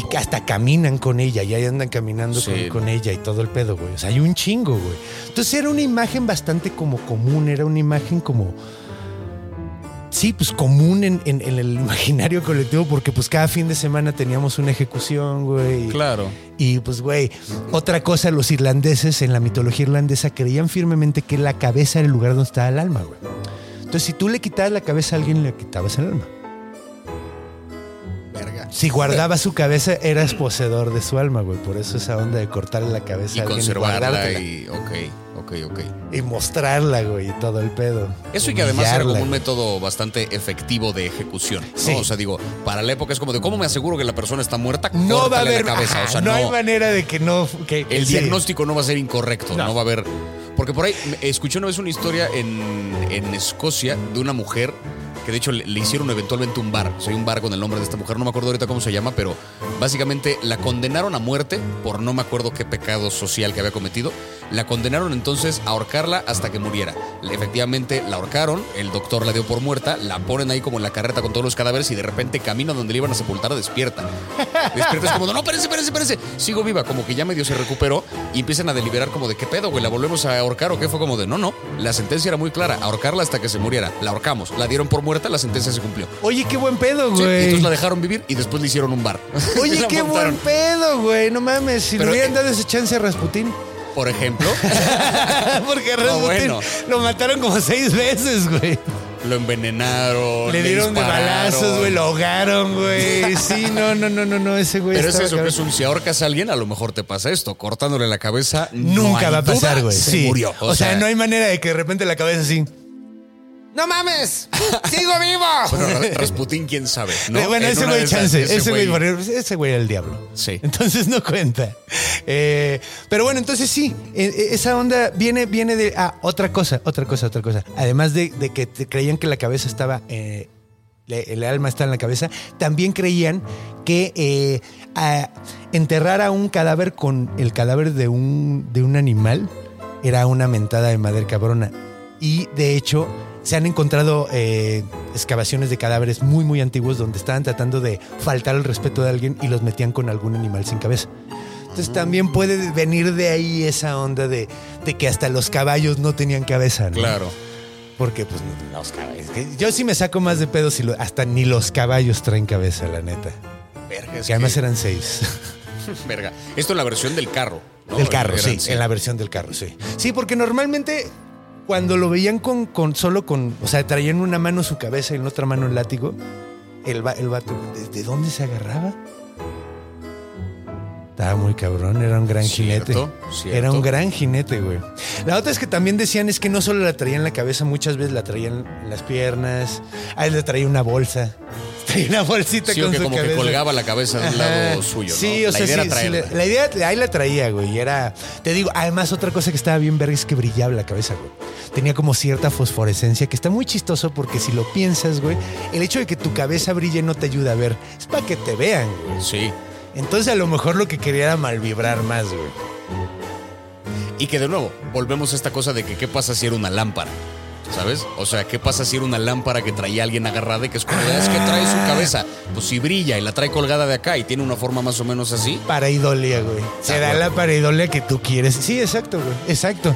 Que hasta caminan con ella y ahí andan caminando Sí. con, con ella y todo el pedo, güey. O sea, hay un chingo, güey. Entonces era una imagen bastante como común, era una imagen como... Sí, pues común en, en- en el imaginario colectivo porque pues cada fin de semana teníamos una ejecución, güey. Claro. Y pues, güey, otra cosa, los irlandeses en la mitología irlandesa creían firmemente que la cabeza era el lugar donde estaba el alma, güey. Entonces, si tú le quitabas la cabeza a alguien, le quitabas el alma. Si guardaba su cabeza, eras poseedor de su alma, güey. Por eso esa onda de cortarle la cabeza Y a alguien conservarla guardártela. y... Ok, ok, ok. Y mostrarla, güey, y todo el pedo. Eso y que además era como un método bastante efectivo de ejecución. ¿no? Sí. O sea, digo, para la época es como de cómo me aseguro que la persona está muerta. No va a haber la cabeza. ajá, o sea, no, no, hay manera de que no. que- el sí. diagnóstico no va a ser incorrecto. No, No. va a haber. Porque por ahí escuché una vez una historia en, en Escocia de una mujer que de hecho le, hicieron eventualmente un bar. Soy un bar con el nombre de esta mujer, no me acuerdo ahorita cómo se llama, pero básicamente la condenaron a muerte por no me acuerdo qué pecado social que había cometido. La condenaron entonces a ahorcarla hasta que muriera. Efectivamente la ahorcaron, el doctor la dio por muerta, la ponen ahí como en la carreta con todos los cadáveres y de repente camina donde le iban a sepultar, despierta. Despierta es como, de, no, espérense, espérense, espérense. Sigo viva, como que ya medio se recuperó y empiezan a deliberar como de qué pedo, güey, la volvemos a ahorcar o qué fue como de, no, no, la sentencia era muy clara, ahorcarla hasta que se muriera. La ahorcamos, la dieron por muerta, la sentencia se cumplió. Oye, qué buen pedo, Sí, güey. entonces la dejaron vivir y después le hicieron un bar. Oye, qué montaron. buen pedo, güey. No mames, si Pero, le hubieran eh, dado ese chance a Rasputín. Por ejemplo, Porque a Rasputín bueno. lo mataron como seis veces, güey. lo envenenaron. Le dieron de dispararon. balazos, güey, lo ahogaron, güey. Sí, no, no, no, no, no, ese güey. Pero es eso, que es un si ahorcas a alguien, a lo mejor te pasa esto. Cortándole la cabeza, no Nunca hay va a pasar, duda, güey. Se Sí. murió. O, sea, no hay manera de que de repente la cabeza así. ¡No mames! ¡Sigo vivo! Bueno, Ra- Rasputín, quién sabe. ¿no? Eh, bueno, En ese güey chance. ese Ese güey, ese güey era el diablo. Sí. Entonces no cuenta. Eh, pero bueno, entonces sí, eh, esa onda viene, viene de. Ah, otra cosa, otra cosa, otra cosa. Además de, de que te creían que la cabeza estaba. eh, el alma está en la cabeza, también creían que eh, a- enterrar a un cadáver con el cadáver de un, de un animal era una mentada de madre cabrona. Y de hecho, se han encontrado eh, excavaciones de cadáveres muy, muy antiguos donde estaban tratando de faltar el respeto de alguien y los metían con algún animal sin cabeza. Entonces también puede venir de ahí esa onda de, de que hasta los caballos no tenían cabeza, ¿no? Claro. Porque pues los caballos. Yo sí me saco más de pedo si lo- hasta ni los caballos traen cabeza, la neta. Verga, es que además que- eran seis. Verga. Esto es la versión del carro. ¿no? Del carro, Eran- sí, en la versión del carro, sí. Sí, porque normalmente cuando lo veían con, con solo con, o sea, traían una mano su cabeza y en otra mano el látigo, el, va- el vato, ¿de, de dónde se agarraba? Estaba muy cabrón, era un gran Cierto, jinete. cierto. Era un gran jinete, güey. La otra es que también decían es que no solo la traían en la cabeza, muchas veces la traían en las piernas, a él le traía una bolsa. Traía una bolsita Sí, con que su como cabeza. que colgaba la cabeza de un lado suyo, ¿no? Sí, o la sea, idea sí, era sí, la, la idea, ahí la traía, güey. y Era, te digo, además otra cosa que estaba bien verga es que brillaba la cabeza, güey. Tenía como cierta fosforescencia que está muy chistoso porque si lo piensas, güey, el hecho de que tu cabeza brille no te ayuda a ver. Es para que te vean, güey. Sí. Entonces a lo mejor lo que quería era malvibrar más, güey. Y que de nuevo, volvemos a esta cosa de que qué pasa si era una lámpara. ¿Sabes? O sea, ¿qué pasa si era una lámpara que traía alguien agarrada y que es como, es que trae su cabeza? Pues si brilla y la trae colgada de acá y tiene una forma más o menos así. Paraidolia, güey. Se da la paraidolia que tú quieres. Sí, exacto, güey. Exacto.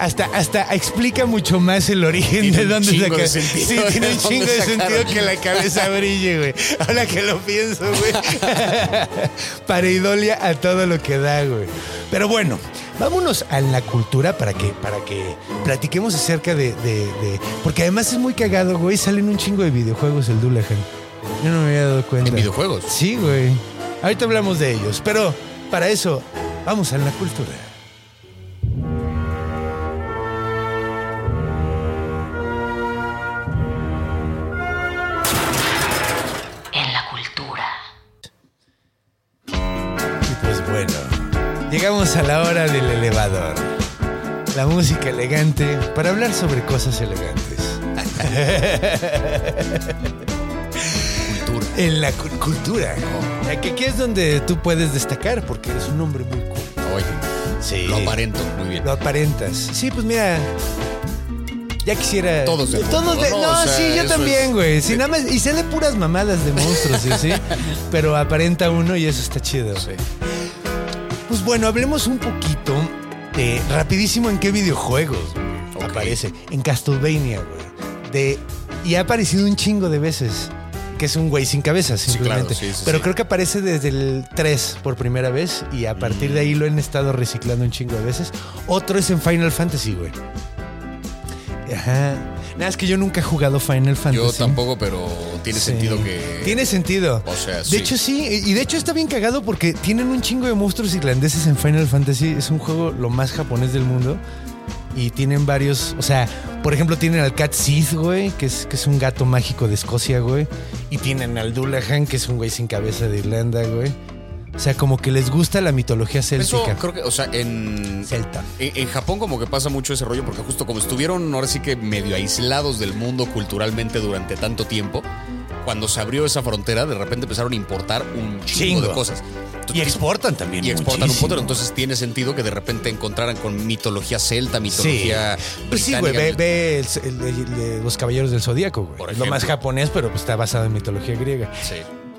Hasta, hasta explica mucho más el origen Tiene de dónde chingo saca- de sentido Sí, tiene un chingo de sentido que la cabeza brille, güey. Ahora que lo pienso, güey. Pareidolia a todo lo que da, güey. Pero bueno, vámonos a la cultura para que, para que platiquemos acerca de, de- de- Porque además es muy cagado, güey. Salen un chingo de videojuegos el Dulahan. Yo no me había dado cuenta. En videojuegos. Sí, güey. Ahorita hablamos de ellos, pero para eso, vamos a la cultura. Llegamos a la hora del elevador. La música elegante para hablar sobre cosas elegantes. Cultura. En la cu- cultura. Aquí es donde tú puedes destacar porque eres un hombre muy cool. Oye, Sí. lo aparento muy bien. Lo aparentas. Sí, pues mira. Ya quisiera. Todos de Todos de- ¿no? No, O sea, sí, yo también, güey. Sí, nada más. Y sé de puras mamadas de monstruos, ¿sí? ¿sí? Pero aparenta uno y eso está chido. Sí. Pues bueno, hablemos un poquito de rapidísimo en qué videojuegos güey, aparece. En Castlevania, güey. De, y ha aparecido un chingo de veces. Que es un güey sin cabeza, simplemente. claro, sí, sí, Pero creo que aparece desde el 3 por primera vez. Y a partir de ahí lo han estado reciclando un chingo de veces. Otro es en Final Fantasy, güey. Ajá. Nada, es que yo nunca he jugado Final Fantasy. Yo tampoco, pero tiene Sí. sentido que. Tiene sentido. O sea, De sí. hecho, sí. Y de hecho está bien cagado porque tienen un chingo de monstruos irlandeses en Final Fantasy. Es un juego lo más japonés del mundo. Y tienen varios. O sea, por ejemplo, tienen al Cat Sith, güey, que es, que es un gato mágico de Escocia, güey. Y tienen al Dullahan, que es un güey sin cabeza de Irlanda, güey. O sea, como que les gusta la mitología Eso céltica. creo que, o sea, en. Celta. En, en Japón como que pasa mucho ese rollo porque justo como estuvieron ahora sí que medio aislados del mundo culturalmente durante tanto tiempo, cuando se abrió esa frontera de repente empezaron a importar un chingo, Chingo. de cosas. Y exportan también. Y exportan un muchísimo. poco, entonces tiene sentido que de repente encontraran con mitología celta, Sí. mitología Pues sí, güey, ve, británica. ve el- el- el de los caballeros del zodíaco, güey. Es Lo más japonés, pero pues está basado en mitología griega. Sí.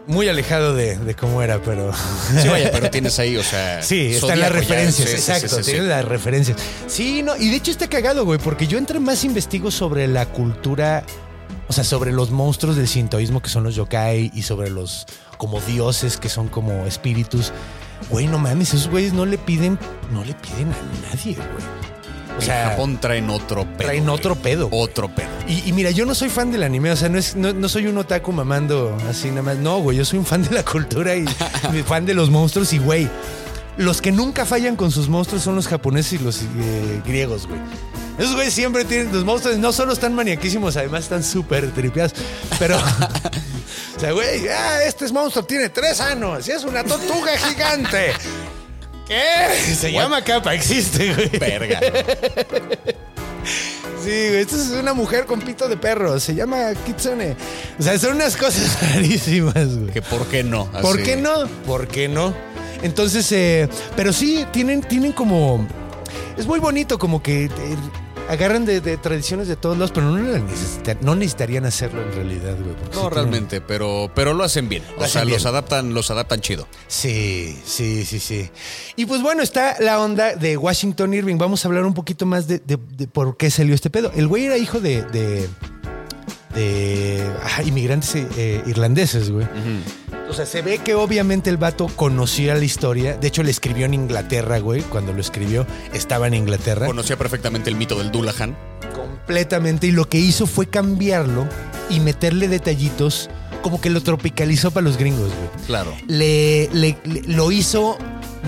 Muy alejado de, de cómo era, pero. Sí, vaya, pero tienes ahí, o sea. Sí, están las referencias, exacto, sí, sí. tienen las referencias. Sí, no, y de hecho está cagado, güey, porque yo entre más investigo sobre la cultura, o sea, sobre los monstruos del sintoísmo que son los yokai y sobre los como dioses que son como espíritus, güey, no mames, esos güeyes no le piden, no le piden a nadie, güey. O En sea, Japón traen otro pedo. traen güey. otro pedo. Otro pedo. Y, y mira, yo no soy fan del anime, o sea, no, es, no, no soy un otaku mamando así nada más. No, güey, yo soy un fan de la cultura y, fan de los monstruos y, güey, los que nunca fallan con sus monstruos son los japoneses y los eh, griegos, güey. Esos güeyes siempre tienen, los monstruos no solo están maniaquísimos, además están súper tripeados, pero... o sea, güey, ah, este monstruo tiene tres años y es una tortuga gigante. ¿Qué? Se llama capa, existe, güey. Verga. Sí, güey, esta es una mujer con pito de perro, se llama Kitsune. O sea, son unas cosas rarísimas, güey. que por qué no. ¿Por qué no? ¿Por qué no? Entonces, eh, pero sí, tienen, tienen como... Es muy bonito como que eh, agarran de, de tradiciones de todos lados, pero no, la necesita- no necesitarían hacerlo en realidad, güey. sí No, tienen- realmente, pero, pero lo hacen bien. Lo o sea, los adaptan, los adaptan chido. Sí, sí, sí, sí. Y pues bueno, está la onda de Washington Irving. Vamos a hablar un poquito más de, de- de por qué salió este pedo. El güey era hijo de, de, ah, inmigrantes eh, irlandeses, güey. O sea, se ve que obviamente el vato conocía la historia. De hecho, le escribió en Inglaterra, güey. Cuando lo escribió, estaba en Inglaterra. Conocía perfectamente el mito del Dullahan. completamente. Y lo que hizo fue cambiarlo y meterle detallitos como que lo tropicalizó para los gringos, güey Claro. le, le- le- lo hizo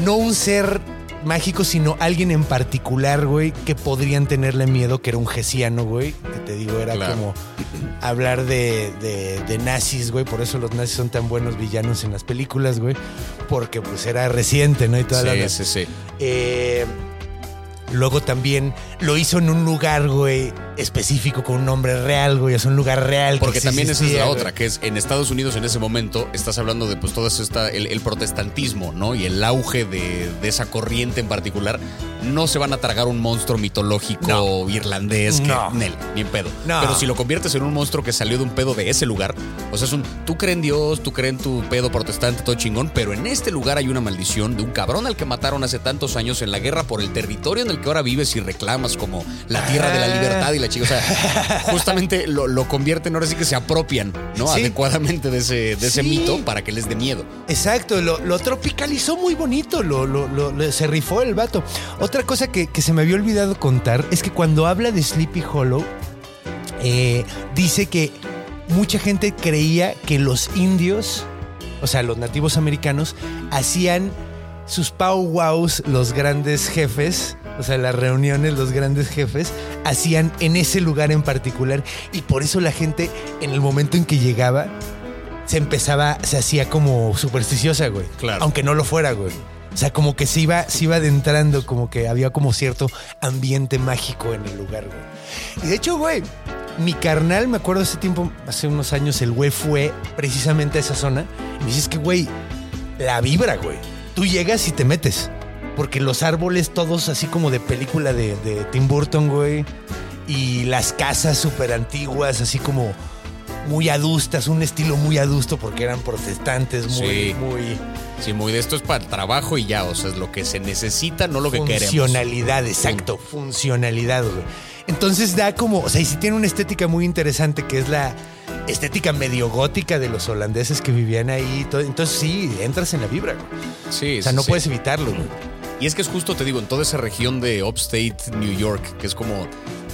no un ser mágico, sino alguien en particular, güey, que podrían tenerle miedo, que era un gesiano, güey, que te digo, era Claro. como hablar de, de- de nazis, güey, por eso los nazis son tan buenos villanos en las películas, güey, porque pues era reciente, ¿no? Y toda la... Sí, sí, sí. Eh, luego también lo hizo en un lugar, güey, específico, con un nombre real, güey, es un lugar real. que Porque también esa es la güey. otra, que es en Estados Unidos en ese momento estás hablando de pues todo esta, el, el protestantismo, ¿no? Y el auge de, de esa corriente en particular, no se van a tragar un monstruo mitológico No. irlandés que No. Nel, ni en pedo. No. Pero si lo conviertes en un monstruo que salió de un pedo de ese lugar, o sea, es un tú crees en Dios, tú crees en tu pedo protestante, todo chingón, pero en este lugar hay una maldición de un cabrón al que mataron hace tantos años en la guerra por el territorio en el que ahora vives y reclamas como la tierra de la libertad y la chica. O sea, justamente lo, lo convierten, ahora sí que se apropian, ¿no? Sí. Adecuadamente de ese, de ese Sí. mito para que les dé miedo. Exacto, lo, lo tropicalizó muy bonito, lo, lo- lo- lo- se rifó el vato. Otra cosa que, que se me había olvidado contar es que cuando habla de Sleepy Hollow, eh, dice que mucha gente creía que los indios, o sea, los nativos americanos, hacían sus powwows, los grandes jefes, o sea, las reuniones, los grandes jefes, hacían en ese lugar en particular. Y por eso la gente, en el momento en que llegaba, se empezaba, se hacía como supersticiosa, güey. Claro. Aunque no lo fuera, güey. O sea, como que se iba, se iba adentrando, como que había como cierto ambiente mágico en el lugar, güey. Y de hecho, güey, mi carnal, me acuerdo hace tiempo, hace unos años, el güey fue precisamente a esa zona. Y me dices que, güey, la vibra, güey. Tú llegas y te metes. Porque los árboles todos así como de película de, de Tim Burton, güey. Y las casas súper antiguas, así como muy adustas, un estilo muy adusto porque eran protestantes, muy, Sí. muy Sí, muy de esto es para el trabajo y ya, o sea, es lo que se necesita, no lo que queremos. funcionalidad, exacto, funcionalidad, güey. Entonces da como, o sea, y si tiene una estética muy interesante que es la estética medio gótica de los holandeses que vivían ahí. todo. Entonces sí, entras en la vibra, güey. Sí, O sea, no sí. puedes evitarlo, güey. Y es que es justo, te digo, en toda esa región de Upstate New York, que es como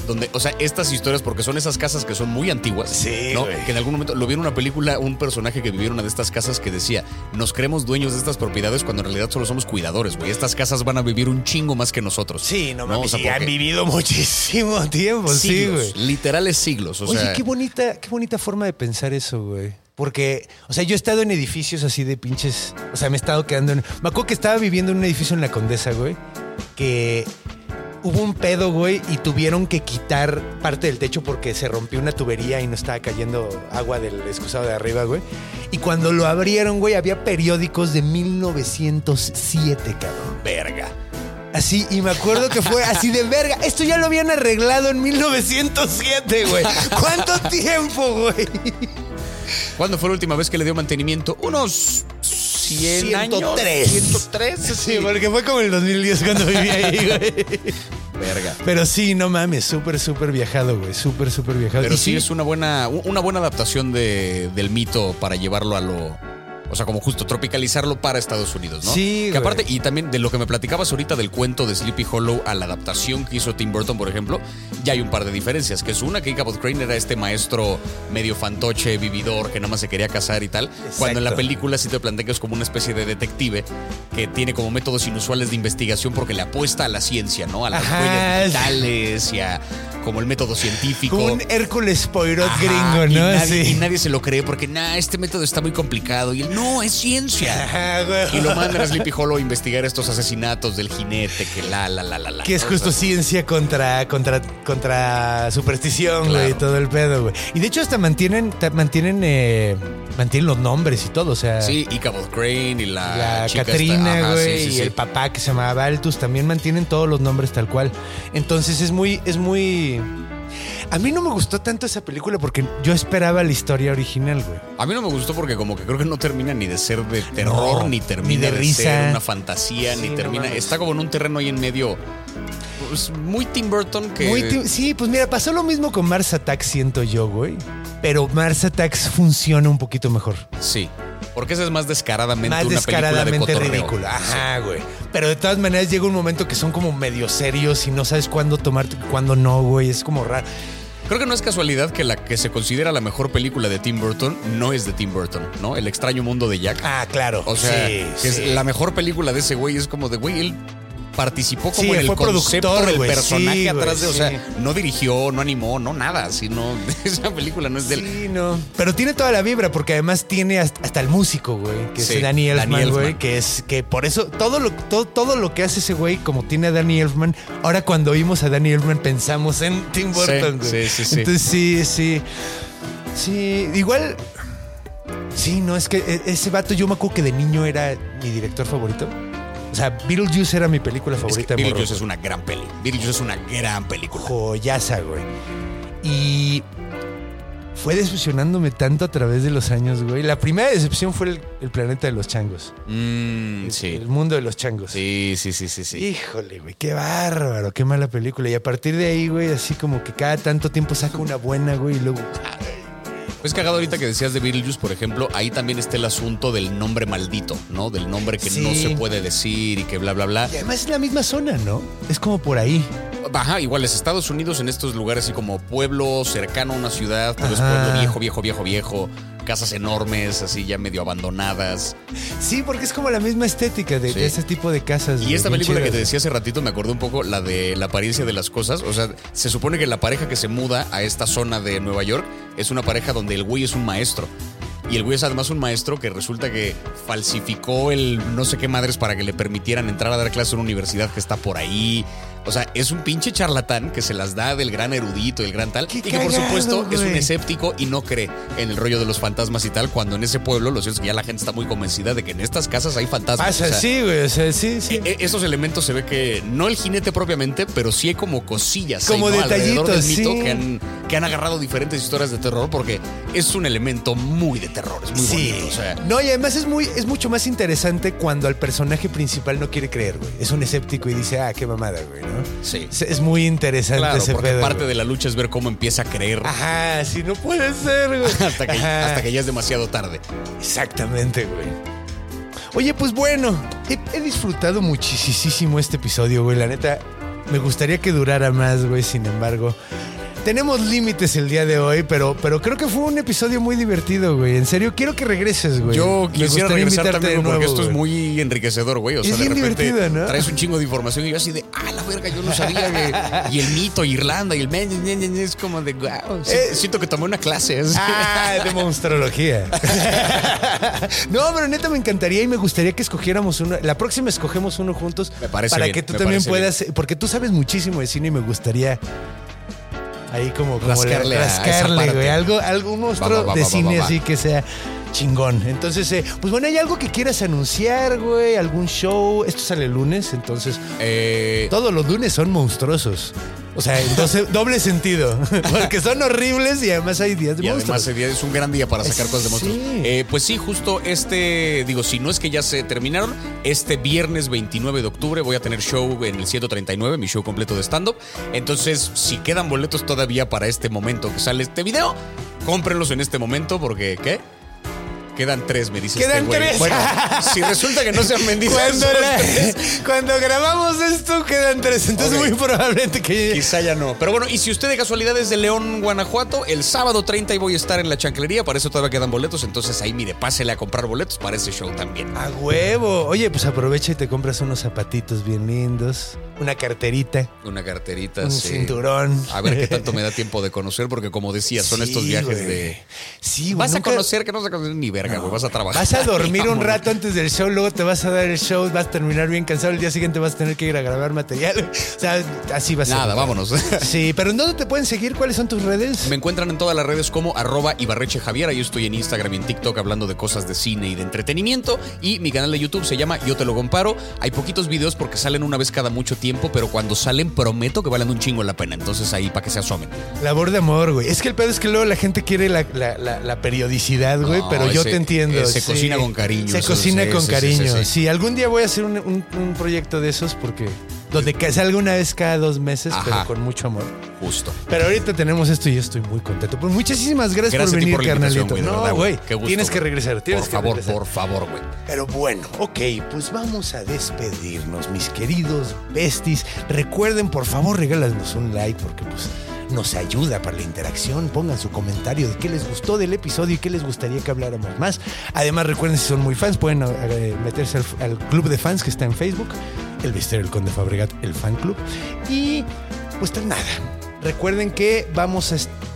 donde, o sea, estas historias, porque son esas casas que son muy antiguas, Sí, ¿no? Que en algún momento lo vi en una película, un personaje que vivía en una de estas casas que decía, nos creemos dueños de estas propiedades cuando en realidad solo somos cuidadores, güey. Estas casas van a vivir un chingo más que nosotros. Sí, no O sea, sí, han vivido muchísimo tiempo, sí, siglos, güey. literales siglos, o Oye, sea, qué bonita, qué bonita forma de pensar eso, güey. Porque, o sea, yo he estado en edificios así de pinches. O sea, me he estado quedando en. Me acuerdo que estaba viviendo en un edificio en la Condesa, güey. Que hubo un pedo, güey, y tuvieron que quitar parte del techo porque se rompió una tubería y no estaba cayendo agua del excusado de arriba, güey. Y cuando lo abrieron, güey, había periódicos de 1907, cabrón. verga. Así, y me acuerdo que fue así de verga. Esto ya lo habían arreglado en 1907, güey. ¿Cuánto tiempo, güey? ¿Cuándo fue la última vez que le dio mantenimiento? Unos 100 años. 103. 103, Sí, porque fue como el 2010 cuando viví ahí, güey. Verga. Pero sí, no mames, súper, súper viajado, güey. Súper, súper viajado. Pero Y sí, es una buena, una buena adaptación de- del mito para llevarlo a lo. O sea, como justo tropicalizarlo para Estados Unidos, ¿no? Sí, Que güey. aparte, y también de lo que me platicabas ahorita del cuento de Sleepy Hollow a la adaptación que hizo Tim Burton, por ejemplo, ya hay un par de diferencias. Que es una que Cabot Crane era este maestro medio fantoche, vividor, que nada más se quería casar y tal. Cuando en la película sí te plantean que es como una especie de detective que tiene como métodos inusuales de investigación porque le apuesta a la ciencia, ¿no? A las Ajá, huellas sí. digitales y a como el método científico. Como un Hércules Poirot Ajá, gringo, y ¿no? nadie, Sí. y nadie se lo cree porque, nah, este método está muy complicado. Y él, no, es ciencia. Ajá, güey. Y lo mandan a Sleepy Hollow a investigar estos asesinatos del jinete, que la, la, la, la, la. Que es justo ciencia contra, contra, contra superstición, Claro. güey, todo el pedo, güey. Y de hecho hasta mantienen, mantienen, eh, mantienen los nombres y todo, o sea. Sí, y Cabot Crane y la, La chica ajá, güey, sí, sí, y el papá que se llamaba Baltus también mantienen todos los nombres tal cual. Entonces es muy, es muy. A mí no me gustó tanto esa película porque yo esperaba la historia original, güey. A mí no me gustó porque como que creo que no termina ni de ser de terror, No, ni termina ni de de, risa. ser una fantasía, Sí, ni termina... está como en un terreno ahí en medio... pues, muy Tim Burton que... Muy sí, pues mira, pasó lo mismo con Mars Attacks, siento yo, güey. Pero Mars Attacks funciona un poquito mejor. Sí. Porque esa es más descaradamente Más una descaradamente película de ridícula. Ajá, güey. Pero de todas maneras llega un momento que son como medio serios y no sabes cuándo tomar, cuándo no, güey. Es como raro. Creo que no es casualidad que la que se considera la mejor película de Tim Burton no es de Tim Burton, ¿no? El extraño mundo de Jack. Ah, claro. o sea, sí, que sí. es la mejor película de ese güey es como de, güey, él participó como Sí, en el fue concepto productor, del güey, personaje sí, atrás de, o sí. sea, no dirigió, no animó, no nada, sino esa película no es de él. Sí, no. Pero tiene toda la vibra, porque además tiene hasta, el músico, güey, que es Danny Elfman, güey, que es que por eso todo lo, todo, todo lo que hace ese güey, como tiene a Danny Elfman, ahora cuando oímos a Danny Elfman pensamos en Tim Burton, güey. sí, sí, sí. Entonces sí, sí. Sí, igual. Sí, no, es que e- ese vato yo me acuerdo que de niño era mi director favorito. O sea, Beetlejuice era mi película Es que favorita de morro. Beetlejuice es una gran peli. Beetlejuice es una gran película. joyaza, güey. Y fue decepcionándome tanto a través de los años, güey. La primera decepción fue el, el planeta de los changos. Mm, El- sí. El mundo de los changos. Sí, sí, sí, sí, sí. Híjole, güey, qué bárbaro, qué mala película. Y a partir de ahí, güey, así como que cada tanto tiempo saca una buena, güey, y luego. Pues cagado ahorita que decías de Beetlejuice, por ejemplo, ahí también está el asunto del nombre maldito, ¿no? Del nombre que no se puede decir y que bla, bla, bla. Y además es la misma zona, ¿no? Es como por ahí. Ajá, igual es Estados Unidos en estos lugares así como pueblo cercano a una ciudad, pero es pueblo viejo, viejo, viejo, viejo, casas enormes, así ya medio abandonadas. Sí, porque es como la misma estética de, Sí. de ese tipo de casas. Y esta película que te decía hace ratito me acordé un poco la de la apariencia de las cosas. O sea, se supone que la pareja que se muda a esta zona de Nueva York es una pareja donde el güey es un maestro. Y el güey es además un maestro que resulta que falsificó el no sé qué madres para que le permitieran entrar a dar clases en una universidad que está por ahí. O sea, es un pinche charlatán que se las da del gran erudito, el gran tal. ¡Qué y que por supuesto es un escéptico y no cree en el rollo de los fantasmas y tal. Cuando en ese pueblo, lo cierto es que ya la gente está muy convencida de que en estas casas hay fantasmas. Pasa, O sea, sí, güey, o sea, sí, sí. e- esos elementos se ve que no el jinete propiamente, pero sí hay como cosillas Como ahí, ¿no? alrededor del detallitos, mito sí. que han, que han agarrado diferentes historias de terror porque es un elemento muy de terror, es muy sí. bonito. O sea, no, y además es muy, es mucho más interesante cuando al personaje principal no quiere creer, güey. Es un escéptico y dice, ah, qué mamada, güey, ¿no? sí. Es, es muy interesante Claro, ese porque pedo. parte güey. de la lucha es ver cómo empieza a creer Ajá, sí, no puede ser, güey. hasta, que, Ajá. hasta que ya es demasiado tarde. Exactamente, güey. Oye, pues bueno, he, he disfrutado muchísimo este episodio, güey. La neta, me gustaría que durara más, güey. Sin embargo, tenemos límites el día de hoy, pero, pero creo que fue un episodio muy divertido, güey. En serio, quiero que regreses, güey. Yo quisiera regresar también de porque nuevo, esto es güey. muy enriquecedor, güey. O sea, Es de bien repente divertido, ¿no? traes un chingo de información y yo así de, ah, la verga, yo no sabía. que- y el mito, Irlanda, y el men, es como de, wow. Eh. siento que tomé una clase. Ah, de monstrología. no, pero neta me encantaría y me gustaría que escogiéramos uno. La próxima escogemos uno juntos. Me parece Para bien, que tú también puedas. Porque tú sabes muchísimo de cine y me gustaría. Ahí como, como Rascarle güey. Algo, un monstruo Va, va, va, de cine así que sea chingón. Entonces, eh, pues bueno, ¿hay algo que quieras anunciar, güey? ¿Algún show? Esto sale el lunes, entonces. Eh, Todos los lunes son monstruosos. O sea, entonces, doble sentido. Porque son horribles y además hay días de Y además día es un gran día para sacar cosas de monstruos. Sí. Eh, pues sí, justo este, digo, si no es que ya se terminaron, este viernes 29 de octubre voy a tener show en el 139, mi show completo de stand-up. Entonces, si quedan boletos todavía para este momento que sale este video, cómprenlos en este momento porque, ¿qué? Quedan tres, me dice Quedan este güey. tres. Bueno, si resulta que no se han vendido Cuando, esos la- tres, cuando grabamos esto quedan tres, entonces Ok. muy probablemente que... Quizá ya no. Pero bueno, y si usted de casualidad es de León, Guanajuato, el sábado 30 ahí voy a estar en la chanclería, para eso todavía quedan boletos, entonces ahí mire, pásele a comprar boletos para ese show también. A huevo. Oye, pues aprovecha y te compras unos zapatitos bien lindos, una carterita, Una carterita, un sí. cinturón. A ver qué tanto me da tiempo de conocer, porque como decía, son Sí, estos viajes güey. de. Sí, güey. Vas a conocer que no vas a conocer ni verga, güey. Vas a trabajar. Vas a dormir un rato antes del show, luego te vas a dar el show, vas a terminar bien cansado, el día siguiente vas a tener que ir a grabar material. O sea, así va a ser. Nada, vámonos. Sí, pero ¿en dónde te pueden seguir? ¿Cuáles son tus redes? Me encuentran en todas las redes como arroba Ibarreche Javier. Ahí estoy en Instagram y en TikTok hablando de cosas de cine y de entretenimiento. Y mi canal de YouTube se llama Yo Te Lo Comparo. Hay poquitos videos porque salen una vez cada mucho tiempo, pero cuando salen prometo que valen un chingo la pena. Entonces ahí para que se asomen. Labor de amor, güey. Es que el pedo es que luego la gente quiere la, la- la- la periodicidad, güey, No, pero yo te entiendo. eh, se cocina con cariño, Se cocina sí, con sí, cariño. sí, algún día voy a hacer un, un- un proyecto de esos porque donde salga una vez cada dos meses, Ajá. pero con mucho amor. Justo. Pero ahorita tenemos esto y yo estoy muy contento. Pues muchísimas gracias, por venir, por carnalito. de no, güey. Tienes que regresar, tienes por que favor, regresar. por favor, güey. Pero bueno, ok, pues vamos a despedirnos, mis queridos besties. Recuerden, por favor, regálanos un like porque pues nos ayuda para la interacción. Pongan su comentario de qué les gustó del episodio y qué les gustaría que habláramos más. Además, recuerden, si son muy fans, pueden eh, meterse al, club de fans que está en Facebook, el Misterio del Conde Fabregat, el fan club. Y pues nada, recuerden que vamos a...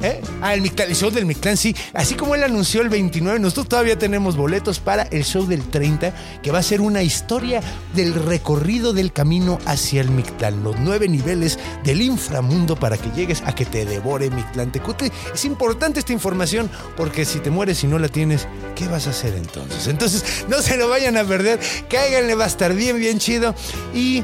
¿Eh? Ah, el, Mictlán, el show del Mictlán, sí. Así como él anunció el 29, nosotros todavía tenemos boletos para el show del 30, que va a ser una historia del recorrido del camino hacia el Mictlán. Los nueve niveles del inframundo para que llegues a que te devore Mictlán Tecute. Es importante esta información porque si te mueres y no la tienes, ¿qué vas a hacer entonces? Entonces, no se lo vayan a perder. Cáiganle, va a estar bien, bien chido. Y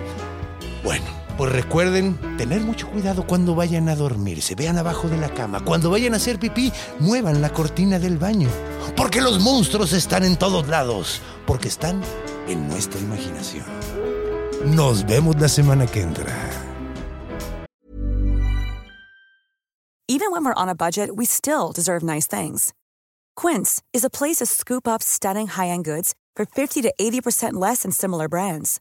bueno. Pues recuerden tener mucho cuidado cuando vayan a dormir, se vean abajo de la cama. Cuando vayan a hacer pipí, muevan la cortina del baño. Porque los monstruos están en todos lados. Porque están en nuestra imaginación. Nos vemos la semana que entra. Even when we're on a budget, we still deserve nice things. Quince is a place to scoop up stunning high-end goods for 50 to 80% less than similar brands.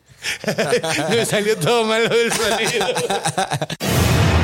Me salió todo malo del sonido.